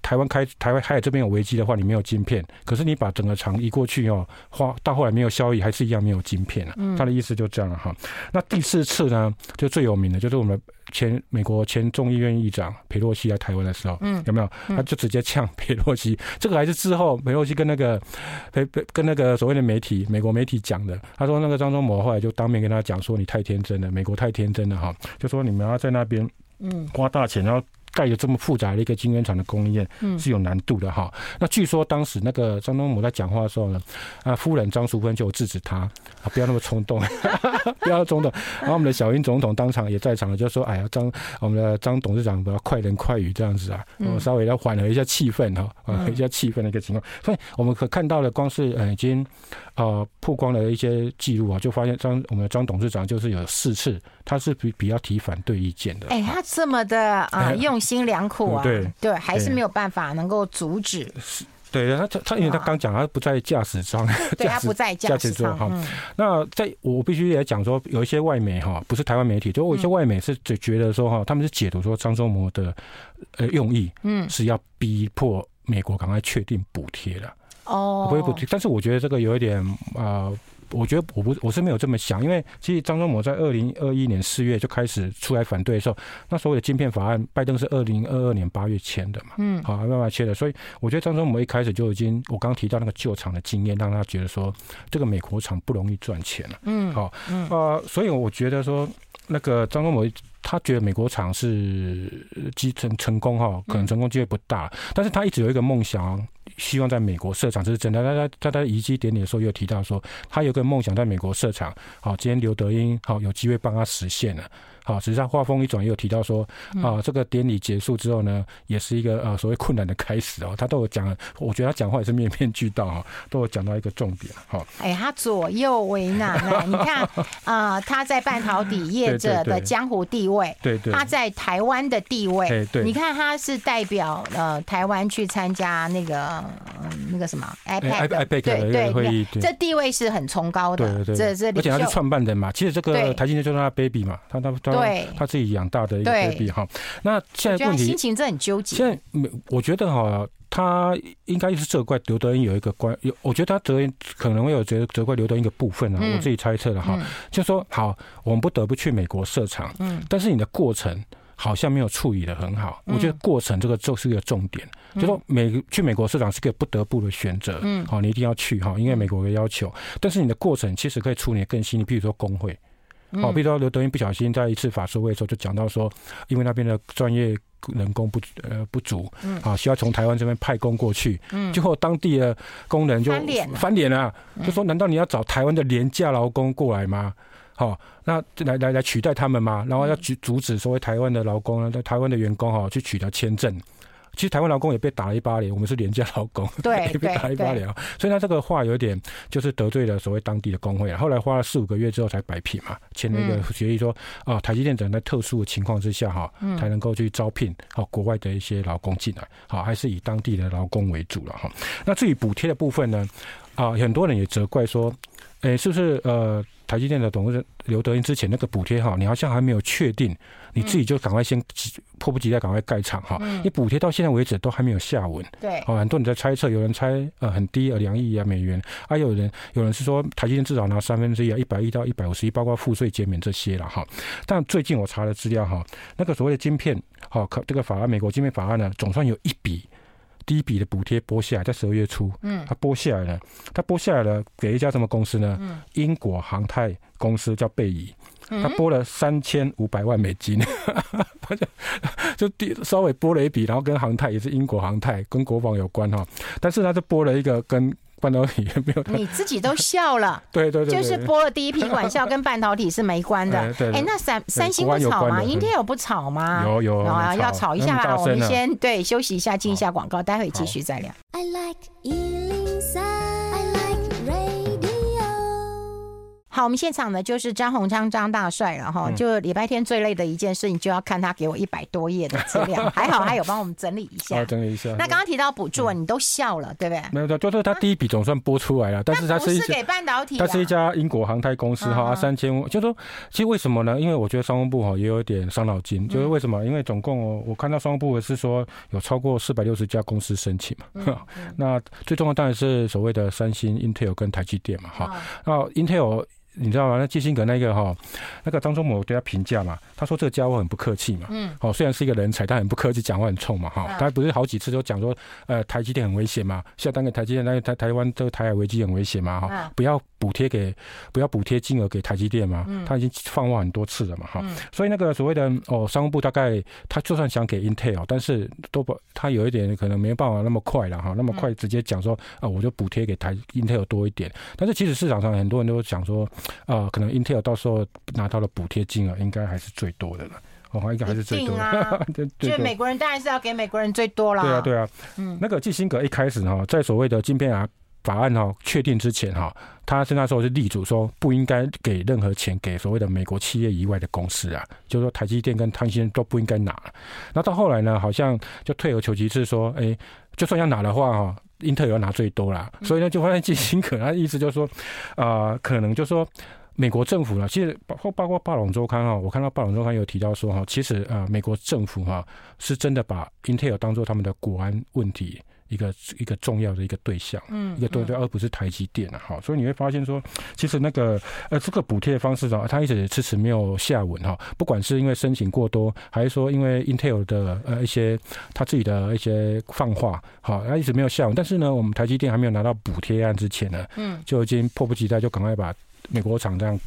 台湾开台湾海尔这边有危机的话，你没有晶片，可是你把整个厂移过去哦，花到后来没有效益，还是一样没有晶片啊。他的意思就这样了哈。那第四次呢，就最有名的就是我们前美国前众议院议长佩洛西来台湾的时候，嗯，有没有？他就直接呛佩洛西，这个还是之后佩洛西跟那个佩佩跟那个所谓的媒体美国媒体讲的。他说那个张忠谋后来就当面跟他讲说，你太天真了，美国太天真了哈，就说你们要在那边嗯花大钱，然后。盖有这么复杂的一个晶圆厂的供应链是有难度的哈。那据说当时那个张忠谋在讲话的时候呢，啊，夫人张淑芬就制止他啊，不要那么冲动，(laughs) 不要冲动。然后我们的小英总统当场也在场了，就说：“哎呀，张我们的张董事长不要快人快语这样子啊，我稍微要缓和一下气氛哈，缓和一下气氛的一个情况。”所以我们可看到了光是呃已经呃曝光了一些记录啊，就发现张我们的张董事长就是有四次他是比比较提反对意见的。哎，他这么的啊用。心良苦啊，对对，还是没有办法能够阻止。是，对他他他，因为他刚讲他不在驾驶舱，(laughs) 对他不在驾驶舱哈。那在我必须也讲说，有一些外媒哈，不是台湾媒体，就有一些外媒是只觉得说哈，他们是解读说张忠谋的呃用意，嗯，是要逼迫美国赶快确定补贴了哦，不会补贴。但是我觉得这个有一点啊。我觉得我不我是没有这么想，因为其实张忠谋在二零二一年四月就开始出来反对的时候，那所谓的晶片法案，拜登是二零二二年八月签的嘛，嗯，好慢慢签的，所以我觉得张忠谋一开始就已经，我刚刚提到那个旧厂的经验，让他觉得说这个美国厂不容易赚钱了，嗯，好，呃，所以我觉得说那个张忠谋他觉得美国厂是基成成功哈，可能成功机会不大，但是他一直有一个梦想。希望在美国设厂，这是真的。他在他在移机典礼的时候又提到说，他有个梦想在美国设厂。好，今天刘德英好有机会帮他实现了。好，实际上话锋一转，又提到说啊，这个典礼结束之后呢，也是一个呃所谓困难的开始哦。他都有讲，我觉得他讲话也是面面俱到哈，都有讲到一个重点哈。哎，他左右为难呢。你看啊，他在半导体业者的江湖地位，对对，他在台湾的地位，对，你看他是代表呃台湾去参加那个那个什么 IPAC 对对会议，这地位是很崇高的。对对，这这而且他是创办人嘛，其实这个台积电就是他 baby 嘛，他他他。对，他自己养大的一个 baby 哈。那现在问题，心情真的很纠结。现在，我觉得哈，他应该是责怪刘德英有一个关，有我觉得他责可能会有责责怪刘德音一个部分啊。我自己猜测的哈，就说好，我们不得不去美国设厂，嗯，但是你的过程好像没有处理的很好。我觉得过程这个就是一个重点，就说美去美国设厂是个不得不的选择，嗯，好，你一定要去哈，因为美国的要求。但是你的过程其实可以处理得更细腻，比如说工会。好，比如说刘德英不小心在一次法说会的时候就讲到说，因为那边的专业人工不呃不足，啊，需要从台湾这边派工过去，嗯，结果当地的工人就翻脸了，就说难道你要找台湾的廉价劳工过来吗？好，那来来来取代他们吗？然后要阻阻止所谓台湾的劳工呢，在台湾的员工哈去取得签证。其实台湾劳工也被打了一巴脸，我们是廉价劳工，对，(laughs) 也被打了一巴脸啊。所以他这个话有点就是得罪了所谓当地的工会。后来花了四五个月之后才摆平嘛，签了一个协议说啊，台积电只在特殊的情况之下哈，才能够去招聘好国外的一些劳工进来，好还是以当地的劳工为主了哈。那至于补贴的部分呢，啊，很多人也责怪说，诶，是不是呃？台积电的董事刘德英之前那个补贴哈，你好像还没有确定，你自己就赶快先迫不及待赶快盖厂哈。你补贴到现在为止都还没有下文。对，哦，很多人在猜测，有人猜呃很低呃两亿啊美元，啊有人有人是说台积电至少拿三分之一啊一百亿到一百五十亿，包括赋税减免这些了哈。但最近我查了资料哈，那个所谓的晶片好，可这个法案美国晶片法案呢，总算有一笔。第一笔的补贴拨下来，在十二月初，嗯，他拨下来了，他拨下来了，给一家什么公司呢？嗯，英国航太公司叫贝仪，他拨了三千五百万美金，他 (laughs) 就就第稍微拨了一笔，然后跟航太也是英国航太，跟国防有关哈，但是他就拨了一个跟。半导体也没有，你自己都笑了。(laughs) 对对对，就是播了第一批管笑，跟半导体是没关的。(laughs) 哎，那三三星不吵吗？英特尔不吵吗？有有啊，要吵一下吧。我们先对休息一下，进一下广告，待会继续再聊。好，我们现场呢就是张宏昌张大帅了哈。就礼拜天最累的一件事情，就要看他给我一百多页的资料，(laughs) 还好他有帮我们整理一下，整理一下。那刚刚提到补助，你都笑了，对不对？没有，就是他第一笔总算拨出来了，但是他是给半导体，他是一家英国航太公司哈，三千，就说其实为什么呢？因为我觉得商务部哈也有点伤脑筋，就是为什么？因为总共我看到商务部是说有超过四百六十家公司申请嘛，那最重要当然是所谓的三星、Intel 跟台积电嘛，哈，那 Intel。你知道吗？那基辛格那个哈，那个张忠谋对他评价嘛，他说这个家伙很不客气嘛。嗯。哦，虽然是一个人才，但很不客气，讲话很冲嘛。哈。他不是好几次都讲说，呃，台积电很危险嘛，下单给台积电，那个台台湾这个台海危机很危险嘛。哈。不要补贴给，不要补贴金额给台积电嘛。嗯。他已经放话很多次了嘛。哈。所以那个所谓的哦，商务部大概他就算想给 Intel，但是都不，他有一点可能没办法那么快了哈，那么快直接讲说啊，我就补贴给台 Intel 多一点。但是其实市场上很多人都想说。啊、呃，可能 Intel 到时候拿到的补贴金额应该还是最多的了，哦，应该还是最多的。啊、(laughs) 对，就美国人当然是要给美国人最多了。对啊，对啊。嗯，那个基辛格一开始哈，在所谓的晶片啊法案哈确定之前哈，他是那时候是力主说不应该给任何钱给所谓的美国企业以外的公司啊，就是说台积电跟汤芯都不应该拿。那到后来呢，好像就退而求其次说，哎，就算要拿的话哈。英特尔要拿最多啦，所以呢，就发现基辛格他意思就是说，啊、呃，可能就是说美国政府呢，其实包括包括《巴伦周刊》哈，我看到《巴伦周刊》有提到说哈，其实呃，美国政府哈是真的把英特尔当做他们的国安问题。一个一个重要的一个对象，嗯，一个对对，而不是台积电啊，哈，所以你会发现说，其实那个呃，这个补贴的方式啊，它一直迟迟没有下文哈，不管是因为申请过多，还是说因为 Intel 的呃一些他自己的一些放话，好，它一直没有下文。但是呢，我们台积电还没有拿到补贴案之前呢，嗯，就已经迫不及待就赶快把美国厂这样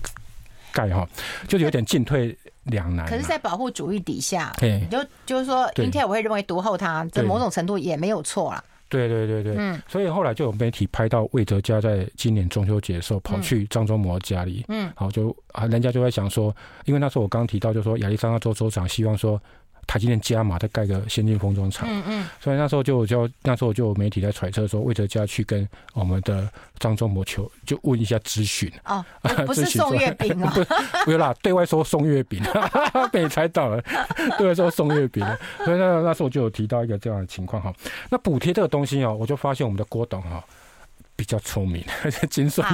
盖哈，就有点进退两难。可是，在保护主义底下，对，你就就是说，Intel 我会认为独后它，这某种程度也没有错啦。对对对对，嗯，所以后来就有媒体拍到魏哲家在今年中秋节的时候跑去张忠谋家里，嗯，好就啊，人家就在想说，因为那时候我刚刚提到，就说亚利桑那州州长希望说。台积电加码再盖个先进封装厂，嗯嗯，所以那时候就就那时候就有媒体在揣测说，魏哲家去跟我们的张忠谋求就问一下咨询。哦，(laughs) 不是送月饼啊，(laughs) 不，不是啦，对外说送月饼，(laughs) 被你猜到了，对外说送月饼，所以那那时候就有提到一个这样的情况哈。那补贴这个东西哦，我就发现我们的郭董哈。比较聪明，而 (laughs) 且精算，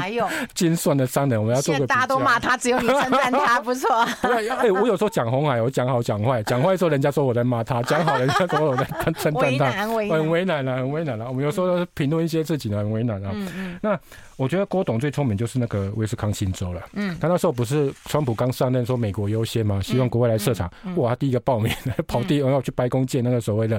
精算的商人，我们要做个。大家都骂他，只有你称赞他，不错。对，哎，我有时候讲红海，我讲好讲坏，讲坏的时候人家说我在骂他，讲好人家说我在称赞他，很为难了，很为难了。我们有时候评论一些事情很为难啊。嗯嗯。那我觉得郭董最聪明就是那个威斯康星州了。嗯。他那时候不是川普刚上任说美国优先嘛，希望国外来设厂，哇，他第一个报名 (laughs) 跑第二要去白宫见那个所谓的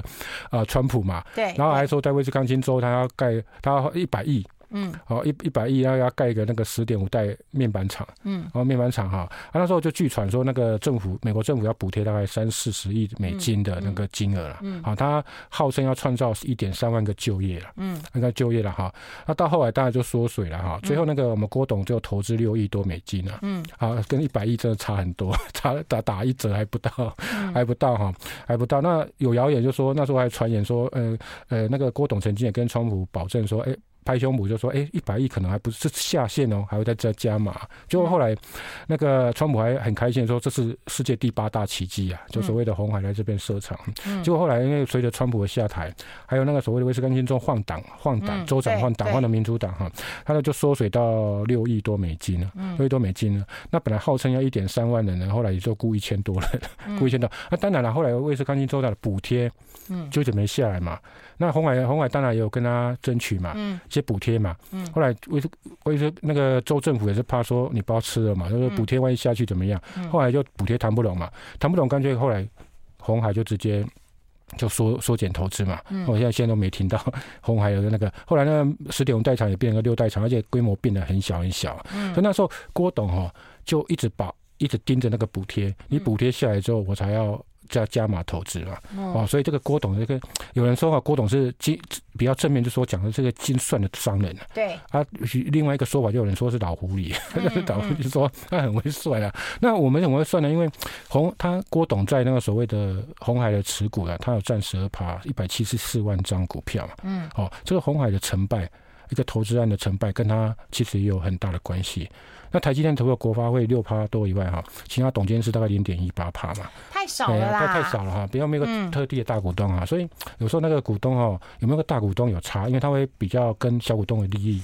啊川普嘛。对。然后还说在威斯康星州他要盖他要一百亿。嗯，好一一百亿要要盖一个那个十点五代面板厂，嗯，然后面板厂哈，啊那时候就据传说那个政府美国政府要补贴大概三四十亿美金的那个金额了，嗯，好，他号称要创造一点三万个就业了，嗯，那个就业了哈，那到后来当然就缩水了哈，最后那个我们郭董就投资六亿多美金了，嗯，啊跟一百亿真的差很多，(laughs) 差打打一折还不到，还不到哈，还不到。那有谣言就说那时候还传言说，呃呃那个郭董曾经也跟川普保证说，哎。拍胸脯就说：“哎，一百亿可能还不是下限哦，还会再再加码。”结果后来，那个川普还很开心说：“这是世界第八大奇迹啊！”就所谓的红海来这边设厂。结果后来因为随着川普的下台，还有那个所谓的威斯康星州换党、换党州长换党换的民主党哈，他呢就缩水到六亿多美金了，六亿多美金了。那本来号称要一点三万人呢，后来也就估一千多人，(laughs) 估一千多。那当然了，后来威斯康星州的补贴就一直没下来嘛。那红海红海当然也有跟他争取嘛，一些补贴嘛。后来为为说那个州政府也是怕说你不要吃了嘛，就是补贴万一下去怎么样？后来就补贴谈不拢嘛，谈不拢干脆后来红海就直接就缩缩减投资嘛。我现在现在都没听到 (laughs) 红海有个那个，后来那个十点五代厂也变成个六代厂，而且规模变得很小很小。所以那时候郭董哈就一直把一直盯着那个补贴，你补贴下来之后我才要。叫加码投资嘛，哦，所以这个郭董这个 (tsk) 有人说啊，郭董是精比较正面，就说讲的这个精算的商人。对啊，另外一个说法就有人说是老狐狸，(laughs) 老狐狸说他很会算啊。那我们怎么会算呢？因为红他郭董在那个所谓的红海的持股啊，他有占十二趴，一百七十四万张股票嘛。嗯，哦，这个红海的成败。一个投资案的成败，跟他其实也有很大的关系。那台积电除了国发会六趴多以外，哈，其他董监事大概零点一八趴嘛，太少了啦，太太少了哈，比较没有个特地的大股东啊，所以有时候那个股东哦，有没有个大股东有差，因为他会比较跟小股东的利益。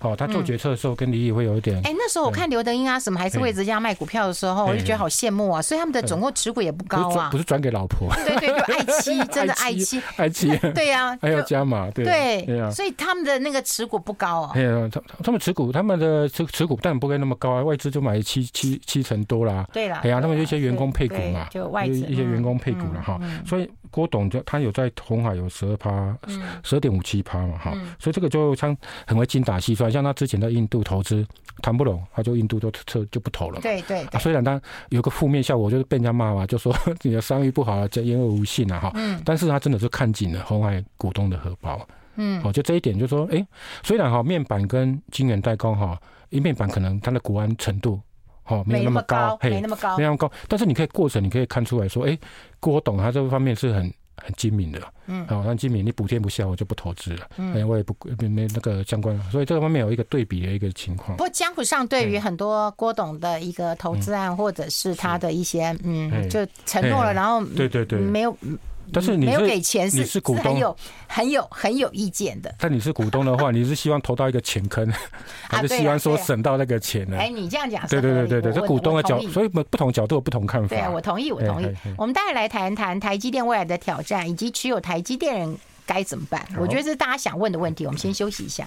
哦，他做决策的时候跟李毅会有一点。哎、那时候我看刘德英啊，什么还是位置这样卖股票的时候，我就觉得好羡慕啊。所以他们的总共持股也不高啊。不是转给老婆。对对对，爱妻，(laughs) 真的爱妻，爱妻。(laughs) 对呀，(laughs) 还要加码，对对啊。所以他们的那个持股不高啊。哎呀，他他们持股，他们的持持股当然不会那么高啊，外资就买七七七成多啦。对啦。哎呀，他们有一些员工配股嘛，就外资一些员工配股了哈。所以郭董就他有在红海有十二趴，十二点五七趴嘛哈。所以这个就像很会精打细算，像他之前在印。度投资谈不拢，他就印度就撤就不投了。对对，对、啊，虽然他有个负面效果，就是被人家骂嘛，就说你的商誉不好，啊，这言而无信啊哈。嗯。但是他真的是看紧了红海股东的荷包。嗯。哦，就这一点，就是说，哎、欸，虽然哈面板跟晶圆代工哈，因面板可能它的国安程度哈没有那么高，没那么高，没那么高。但是你可以过程，你可以看出来说，哎、欸，郭董他这方面是很。很精明的，嗯，好，很精明，你补贴不下，我就不投资了，嗯，我也不没那个相关，所以这个方面有一个对比的一个情况。不过江湖上对于很多郭董的一个投资案，或者是他的一些，嗯，就承诺了，然后对对对，没有。但是你没有给钱，是你是股东，很有很有很有意见的。但你是股东的话，你是希望投到一个钱坑，(laughs) 还是希望说省到那个钱呢？哎，你这样讲，对对对对对，这股东的角，所以不不同角度有不同看法。对，我同意，我同意。我们待会来谈谈台积电未来的挑战，以及持有台积电人该怎么办？我觉得这是大家想问的问题。我们先休息一下。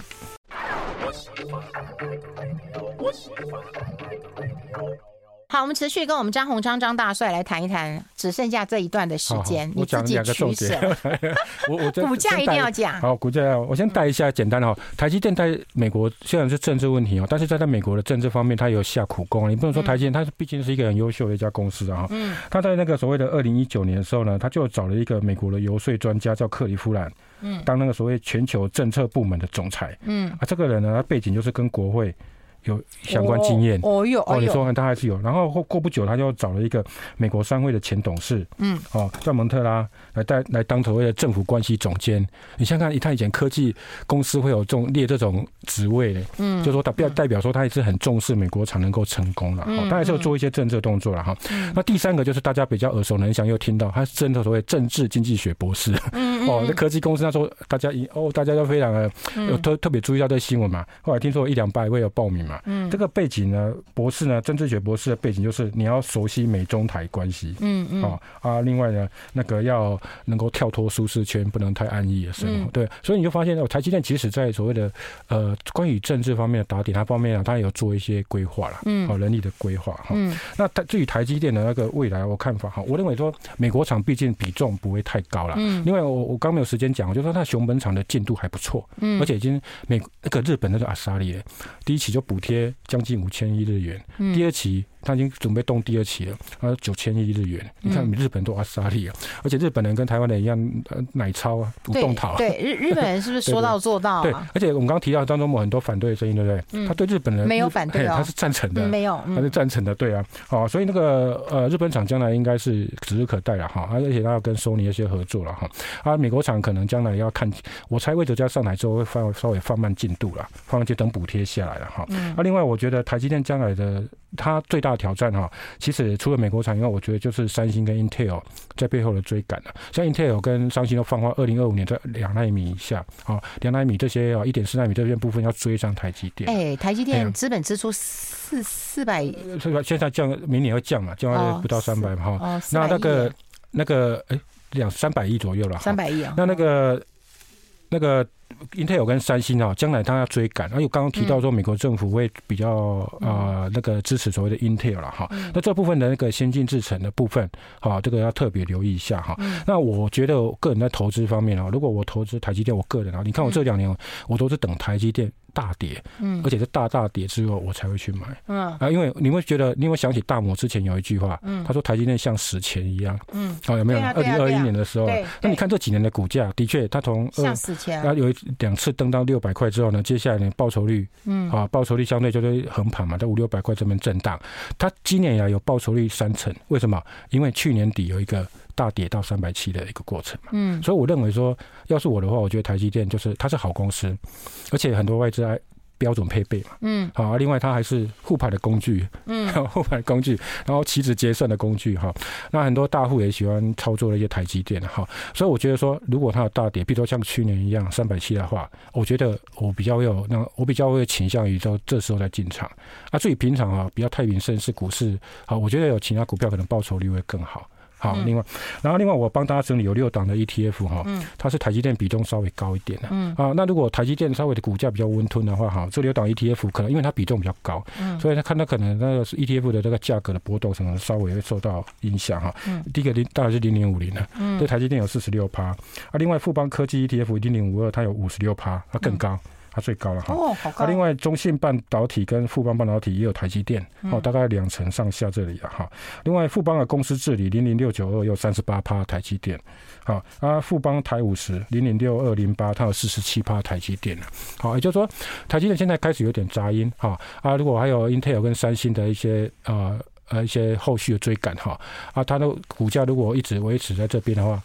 好，我们持续跟我们张宏昌张大帅来谈一谈，只剩下这一段的时间，你自己取舍。(laughs) 我我 (laughs) 股价一定要讲。好，股价我先带一下简单的哈。台积电在美国虽然是政治问题哦，但是在在美国的政治方面，它有下苦功。你不能说台积电，它毕竟是一个很优秀的一家公司啊。嗯。他在那个所谓的二零一九年的时候呢，他就找了一个美国的游说专家，叫克里夫兰，嗯，当那个所谓全球政策部门的总裁。嗯。啊，这个人呢，他背景就是跟国会。有相关经验。哦，有哦，你说他还是有，然后过过不久，他就找了一个美国商会的前董事，嗯，哦，叫蒙特拉来带来当所谓的政府关系总监。你想想看，他以前科技公司会有这种列这种职位的，嗯，就说他不要代表说他也是很重视美国才能够成功了，哦，他还是有做一些政策动作了哈。那第三个就是大家比较耳熟能详又听到，他是真的所谓政治经济学博士，嗯 (laughs) 哦，那科技公司那时候大家一哦，大家都非常的有特特别注意到这个新闻嘛。后来听说一两百位有报名。嗯，这个背景呢，博士呢，政治学博士的背景就是你要熟悉美中台关系，嗯嗯，啊啊，另外呢，那个要能够跳脱舒适圈，不能太安逸的生活，对，所以你就发现哦，台积电其实在所谓的呃关于政治方面的打点，它方面啊，它有做一些规划了，嗯，好人力的规划哈，嗯，那它至于台积电的那个未来，我看法哈，我认为说美国厂毕竟比重不会太高了，嗯，另外我我刚没有时间讲，我就说它熊本厂的进度还不错，嗯，而且已经美那个日本那个阿萨利第一期就补。贴将近五千亿日元，第二期。他已经准备动第二期了，啊，九千亿日元。你看，日本都阿萨利啊，而且日本人跟台湾人一样，呃奶超啊，不动逃。对日日本人是不是 (laughs) 说到做到？对，而且我们刚刚提到当中有很多反对的声音，对不对？他对日本人没有反对，他是赞成的，没有，他是赞成的，对啊。好，所以那个呃，日本厂将来应该是指日可待了哈，而且他要跟索尼一些合作了哈。啊，美国厂可能将来要看，我猜魏哲家上台之后会放稍微放慢进度了，放慢就等补贴下来了哈。啊，另外我觉得台积电将来的它最大的挑战哈。其实除了美国厂以外，我觉得就是三星跟 Intel 在背后的追赶了。像 Intel 跟三星都放话，二零二五年在两纳米以下，啊，两纳米这些啊，一点四纳米这些部分要追上台积电。哎，台积电资本支出四四百，现在降，明年要降嘛，降到不到三百嘛哈。那那个那个哎，两三百亿左右了。三百亿啊。那那个那个。Intel 跟三星啊，将来它要追赶。而且刚刚提到说，美国政府会比较啊那个支持所谓的 Intel 了哈。那这部分的那个先进制程的部分，好，这个要特别留意一下哈。那我觉得我个人在投资方面啊，如果我投资台积电，我个人啊，你看我这两年我都是等台积电。大跌，嗯，而且是大大跌之后，我才会去买，嗯。啊，因为你会觉得，你会想起大摩之前有一句话，嗯，他说台积电像死前一样，嗯，哦，有没有？二零二一年的时候，那你看这几年的股价，的确，它从像史前，它，有两次登到六百块之后呢，接下来呢，报酬率，嗯，啊，报酬率相对就是横盘嘛，在五六百块这边震荡，它今年呀有报酬率三成，为什么？因为去年底有一个。大跌到三百七的一个过程嘛。嗯，所以我认为说，要是我的话，我觉得台积电就是它是好公司，而且很多外资爱。标准配备嘛，嗯，好，另外它还是护盘的工具，嗯，(laughs) 护盘工具，然后期指结算的工具，哈，那很多大户也喜欢操作的一些台积电，哈，所以我觉得说，如果它有大跌，比如说像去年一样三百七的话，我觉得我比较有那我比较会倾向于说这时候再进场，啊，至于平常啊比较太平盛世股市，好，我觉得有其他股票可能报酬率会更好。好，另外，然后另外我帮大家整理有六档的 ETF 哈，它是台积电比重稍微高一点的，嗯，啊，那如果台积电稍微的股价比较温吞的话，哈，这六档 ETF 可能因为它比重比较高，嗯，所以它看到可能那个 ETF 的这个价格的波动可能稍微会受到影响哈，嗯，第一个零当然是零点五零的，嗯，对台积电有四十六趴，啊，另外富邦科技 ETF 零零五二，它有五十六趴，它更高。它最高了哈，哦，好高。另外，中信半导体跟富邦半导体也有台积电，哦，大概两成上下这里了哈。另外，富邦的公司治理零零六九二有三十八趴台积电，好啊，富邦台五十零零六二零八它有四十七趴台积电了。好，也就是说，台积电现在开始有点杂音哈啊。如果还有 Intel 跟三星的一些呃呃一些后续的追赶哈啊，它的股价如果一直维持在这边的话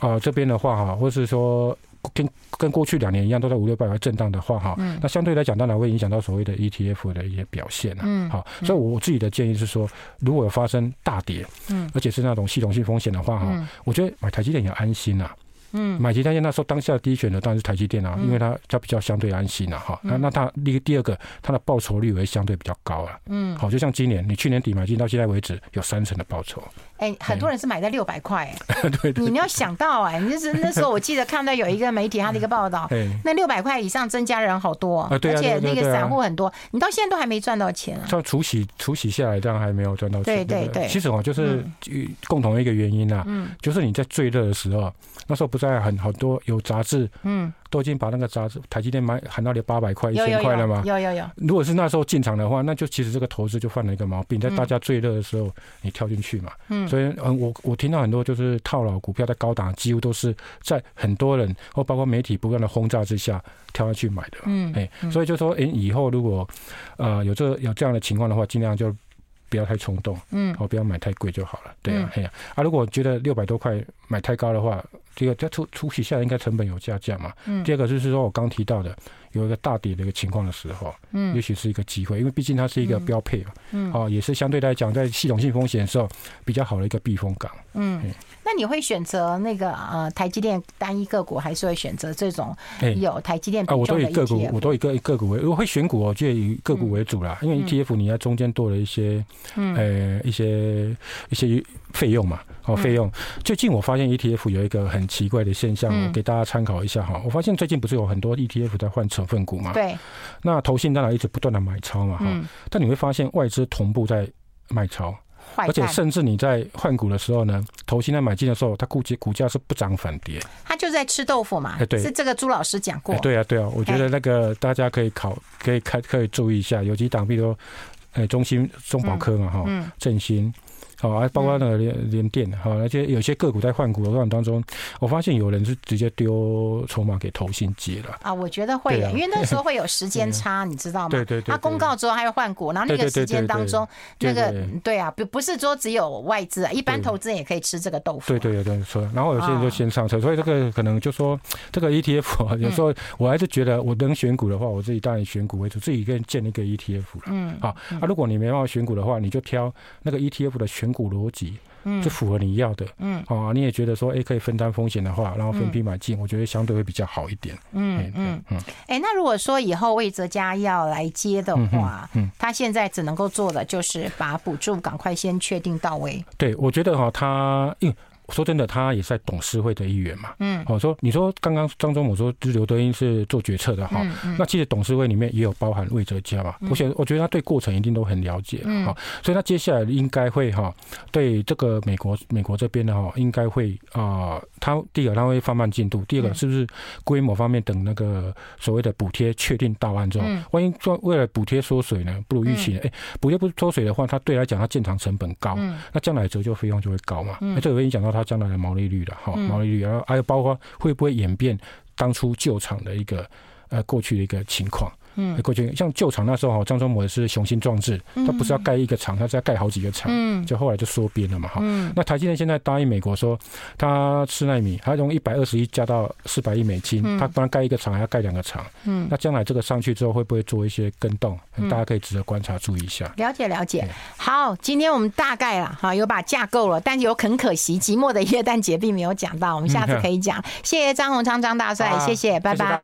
啊，这边的话哈，或是说。跟跟过去两年一样，都在五六百块震荡的话，哈，那相对来讲，当然会影响到所谓的 ETF 的一些表现了。嗯，好，所以我自己的建议是说，如果有发生大跌，嗯，而且是那种系统性风险的话，哈，我觉得买台积电也安心呐。嗯，买台积电那时候当下的第一选择当然是台积电啊，因为它它比较相对安心了哈。那那它第第二个，它的报酬率会相对比较高啊。嗯，好，就像今年你去年底买进到现在为止有三成的报酬。哎，很多人是买在六百块。(laughs) 对，你要想到哎，那是那时候我记得看到有一个媒体他的一个报道，(laughs) 那六百块以上增加人好多，而且那个散户很多，你到现在都还没赚到钱啊。像除息除息下来，这样还没有赚到钱。对对对，其实哦，就是共同一个原因啊，嗯，就是你在最热的时候，那时候不在很好多有杂志，嗯。都已经把那个杂志台积电买喊到了八百块、一千块了吗？有有有。如果是那时候进场的话，那就其实这个投资就犯了一个毛病，在大家最热的时候你跳进去嘛。嗯。所以嗯，我我听到很多就是套牢股票在高档，几乎都是在很多人或包括媒体不断的轰炸之下跳下去买的。嗯。哎，所以就说，哎，以后如果呃有这有这样的情况的话，尽量就不要太冲动。嗯。哦，不要买太贵就好了。对啊，哎呀。啊，如果觉得六百多块买太高的话。这个在初初期下来应该成本有下降嘛？嗯。第二个就是说我刚提到的有一个大跌的一个情况的时候，嗯，也许是一个机会，因为毕竟它是一个标配嘛，嗯，哦，也是相对来讲在系统性风险的时候比较好的一个避风港。嗯。那你会选择那个呃台积电单一个股，还是会选择这种有台积电？啊，我都以个股，我都以个个股为，我会选股，我就以个股为主啦，因为 ETF 你在中间多了一些，嗯呃，一些一些费用嘛。好，费用。最近我发现 ETF 有一个很奇怪的现象，我给大家参考一下哈。我发现最近不是有很多 ETF 在换成分股嘛？对。那投信当然一直不断的买超嘛哈。但你会发现外资同步在卖超，而且甚至你在换股的时候呢，投信在买进的时候，它估计股价是不涨反跌。它就在吃豆腐嘛？对，是这个朱老师讲过。对啊，对啊，我觉得那个大家可以考，可以开，可以注意一下，有几档，比如说，哎，中兴、中保科嘛哈，嗯振兴。好，还包括那个联联电，好，而且有些个股在换股的过程当中，我发现有人是直接丢筹码给投信接了。啊，我觉得会，因为那时候会有时间 (laughs) 差，你知道吗？对对对。他公告之后还要换股，然后那个时间当中，那个对啊，不不是说只有外资，一般投资人也可以吃这个豆腐。对对对，说，然后有些人就先上车，所以这个可能就说这个 ETF，有时候我还是觉得我能选股的话，我自己当然选股为主，自己一个人建一个 ETF 了。嗯。好，啊，如果你没办法选股的话，你就挑那个 ETF 的选股逻辑，嗯，就符合你要的，嗯，啊，你也觉得说，哎，可以分担风险的话，然后分批买进，我觉得相对会比较好一点，嗯嗯。嗯，哎，那如果说以后魏哲家要来接的话，嗯，他现在只能够做的就是把补助赶快先确定到位。对，我觉得哈，他因为。说真的，他也是在董事会的一员嘛。嗯，好说，你说刚刚张忠谋说，就是刘德英是做决策的哈。嗯那其实董事会里面也有包含魏哲家嘛。我想，我觉得他对过程一定都很了解。嗯，好，所以他接下来应该会哈，对这个美国美国这边的哈，应该会啊，他第一个他会放慢进度，第二个是不是规模方面等那个所谓的补贴确定到案之后，万一说为了补贴缩水呢，不如预期呢？哎，补贴不缩水的话，他对来讲他建厂成本高，那将来折旧费用就会高嘛。那这个会影响到他。将来的毛利率了哈，毛利率，然后还有包括会不会演变当初旧厂的一个呃过去的一个情况，嗯，过去像旧厂那时候哈，张忠谋是雄心壮志，他不是要盖一个厂，他是要盖好几个厂，嗯，就后来就缩编了嘛哈。嗯，那台积电现在答应美国说，他四奈米，他从一百二十亿加到四百亿美金，他不然盖一个厂还要盖两个厂，嗯，那将来这个上去之后会不会做一些跟动？大家可以值得观察注意一下。了解了解，好，今天我们大概了哈，有把架构了，但有很可惜，寂寞的耶诞节并没有讲到，我们下次可以讲。谢谢张宏昌张大帅，谢谢，拜拜。